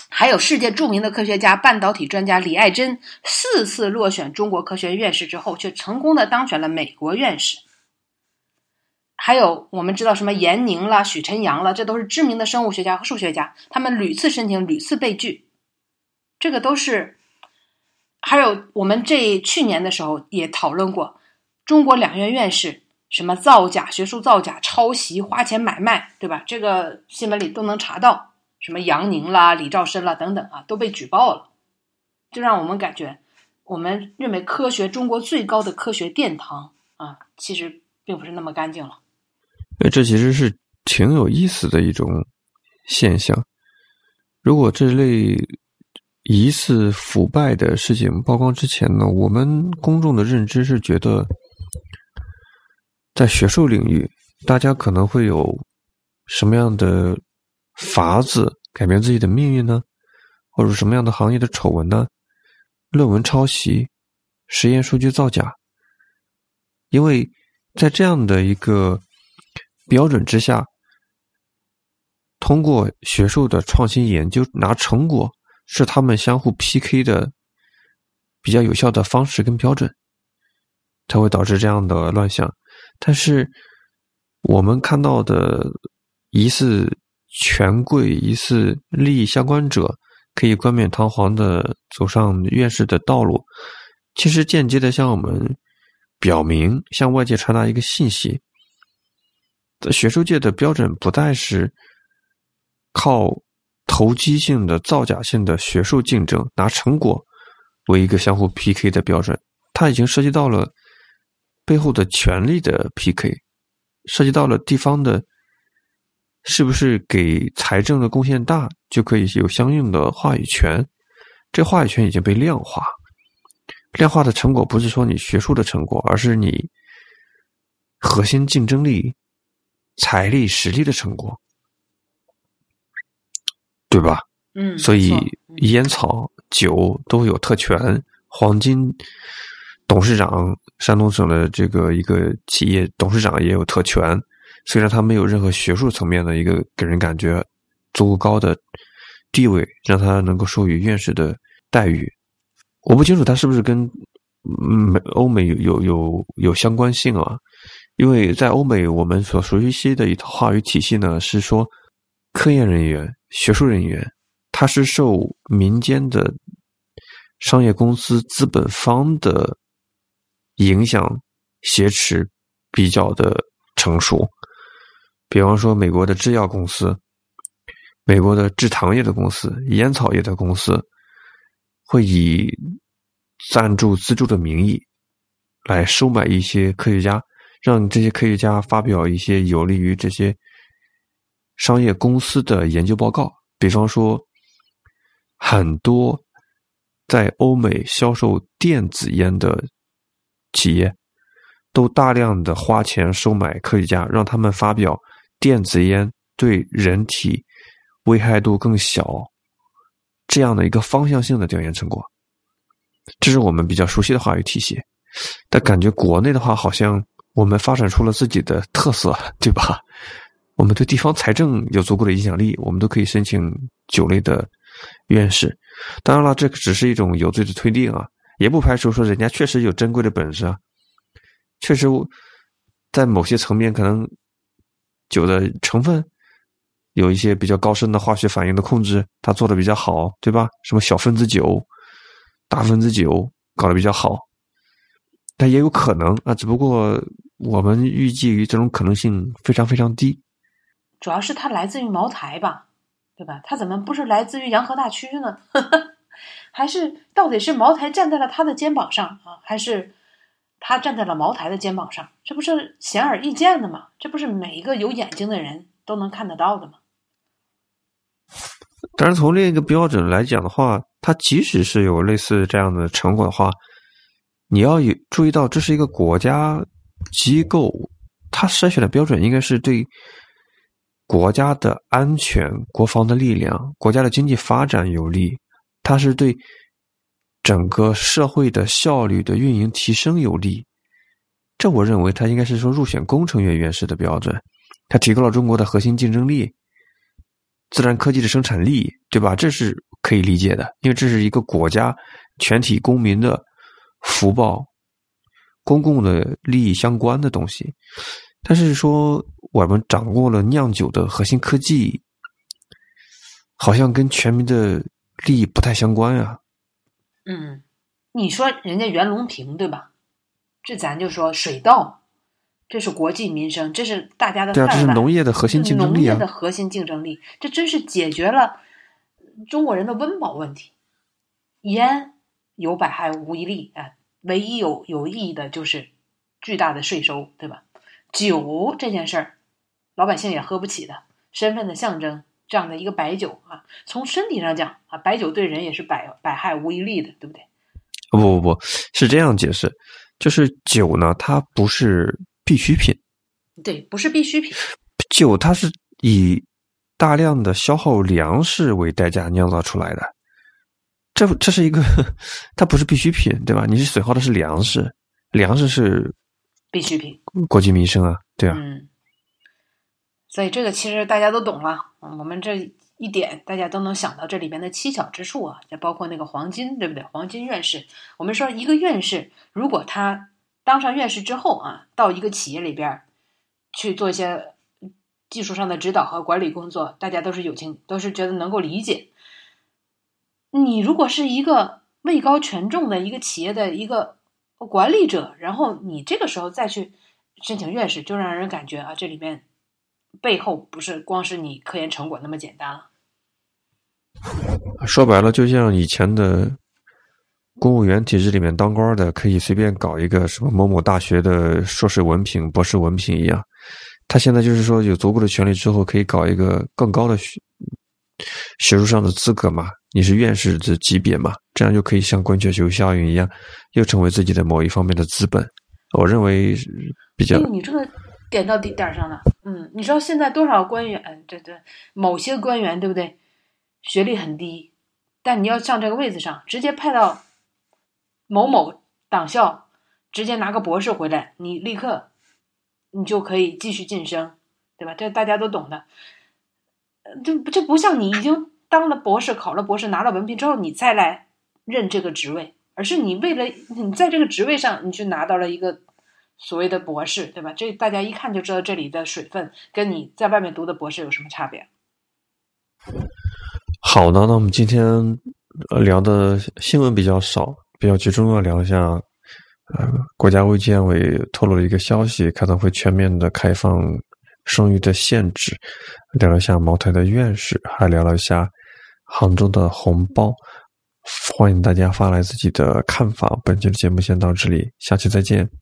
还有世界著名的科学家、半导体专家李爱珍四次落选中国科学院院士之后，却成功的当选了美国院士。还有我们知道什么严宁了、许晨阳了，这都是知名的生物学家和数学家，他们屡次申请，屡次被拒，这个都是。还有我们这去年的时候也讨论过，中国两院院士什么造假、学术造假、抄袭、花钱买卖，对吧？这个新闻里都能查到。什么杨宁啦、李兆申啦等等啊，都被举报了，就让我们感觉，我们认为科学中国最高的科学殿堂啊，其实并不是那么干净了。呃，这其实是挺有意思的一种现象。如果这类疑似腐败的事情曝光之前呢，我们公众的认知是觉得，在学术领域，大家可能会有什么样的？法子改变自己的命运呢，或者什么样的行业的丑闻呢？论文抄袭、实验数据造假，因为在这样的一个标准之下，通过学术的创新研究拿成果是他们相互 PK 的比较有效的方式跟标准，才会导致这样的乱象。但是我们看到的疑似。权贵疑似利益相关者可以冠冕堂皇的走上院士的道路，其实间接的向我们表明，向外界传达一个信息：学术界的标准不再是靠投机性的、造假性的学术竞争拿成果为一个相互 PK 的标准，它已经涉及到了背后的权力的 PK，涉及到了地方的。是不是给财政的贡献大就可以有相应的话语权？这话语权已经被量化，量化的成果不是说你学术的成果，而是你核心竞争力、财力、实力的成果，对吧？嗯，所以烟草、酒都有特权，黄金董事长，山东省的这个一个企业董事长也有特权。虽然他没有任何学术层面的一个给人感觉足够高的地位，让他能够授予院士的待遇，我不清楚他是不是跟美欧美有有有有相关性啊？因为在欧美，我们所熟悉的一套话语体系呢，是说科研人员、学术人员，他是受民间的商业公司资本方的影响挟持比较的成熟。比方说，美国的制药公司、美国的制糖业的公司、烟草业的公司，会以赞助资助的名义来收买一些科学家，让这些科学家发表一些有利于这些商业公司的研究报告。比方说，很多在欧美销售电子烟的企业，都大量的花钱收买科学家，让他们发表。电子烟对人体危害度更小，这样的一个方向性的调研成果，这是我们比较熟悉的话语体系。但感觉国内的话，好像我们发展出了自己的特色，对吧？我们对地方财政有足够的影响力，我们都可以申请酒类的院士。当然了，这只是一种有罪的推定啊，也不排除说人家确实有珍贵的本事啊，确实在某些层面可能。酒的成分有一些比较高深的化学反应的控制，它做的比较好，对吧？什么小分子酒、大分子酒搞得比较好，但也有可能啊，只不过我们预计于这种可能性非常非常低。主要是它来自于茅台吧，对吧？它怎么不是来自于洋河大区呢？还是到底是茅台站在了他的肩膀上啊？还是？他站在了茅台的肩膀上，这不是显而易见的吗？这不是每一个有眼睛的人都能看得到的吗？但是从另一个标准来讲的话，它即使是有类似这样的成果的话，你要有注意到，这是一个国家机构，它筛选的标准应该是对国家的安全、国防的力量、国家的经济发展有利，它是对整个社会的效率的运营提升有利。这我认为它应该是说入选工程院院士的标准。它提高了中国的核心竞争力、自然科技的生产力，对吧？这是可以理解的，因为这是一个国家全体公民的福报、公共的利益相关的东西。但是说我们掌握了酿酒的核心科技，好像跟全民的利益不太相关呀。嗯，你说人家袁隆平对吧？这咱就说水稻。这是国计民生，这是大家的对啊，这是农业的核心竞争力啊！农业的核心竞争力，这真是解决了中国人的温饱问题。烟有百害无一利啊，唯一有有意义的就是巨大的税收，对吧？酒这件事儿，老百姓也喝不起的，身份的象征，这样的一个白酒啊，从身体上讲啊，白酒对人也是百百害无一利的，对不对？不不不是这样解释，就是酒呢，它不是。必需品，对，不是必需品。酒它是以大量的消耗粮食为代价酿造出来的，这这是一个，它不是必需品，对吧？你是损耗的是粮食，粮食是必需品，国计民生啊，对啊。嗯，所以这个其实大家都懂了，我们这一点大家都能想到这里边的蹊跷之处啊，再包括那个黄金，对不对？黄金院士，我们说一个院士，如果他。当上院士之后啊，到一个企业里边去做一些技术上的指导和管理工作，大家都是有情，都是觉得能够理解。你如果是一个位高权重的一个企业的一个管理者，然后你这个时候再去申请院士，就让人感觉啊，这里面背后不是光是你科研成果那么简单了。说白了，就像以前的。公务员体制里面当官的可以随便搞一个什么某某大学的硕士文凭、博士文凭一样，他现在就是说有足够的权利之后，可以搞一个更高的学学术上的资格嘛？你是院士的级别嘛？这样就可以像滚雪球效应一样，又成为自己的某一方面的资本。我认为比较。你这个点到点点上了。嗯，你知道现在多少官员？这这某些官员对不对？学历很低，但你要上这个位子上，直接派到。某某党校直接拿个博士回来，你立刻你就可以继续晋升，对吧？这大家都懂的。这这不像你已经当了博士、考了博士、拿了文凭之后，你再来任这个职位，而是你为了你在这个职位上，你去拿到了一个所谓的博士，对吧？这大家一看就知道这里的水分跟你在外面读的博士有什么差别。好的，那我们今天聊的新闻比较少。比较集中要聊一下，呃，国家卫健委透露了一个消息，可能会全面的开放生育的限制。聊了一下茅台的院士，还聊了一下杭州的红包。欢迎大家发来自己的看法。本期的节目先到这里，下期再见。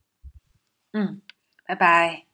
嗯，拜拜。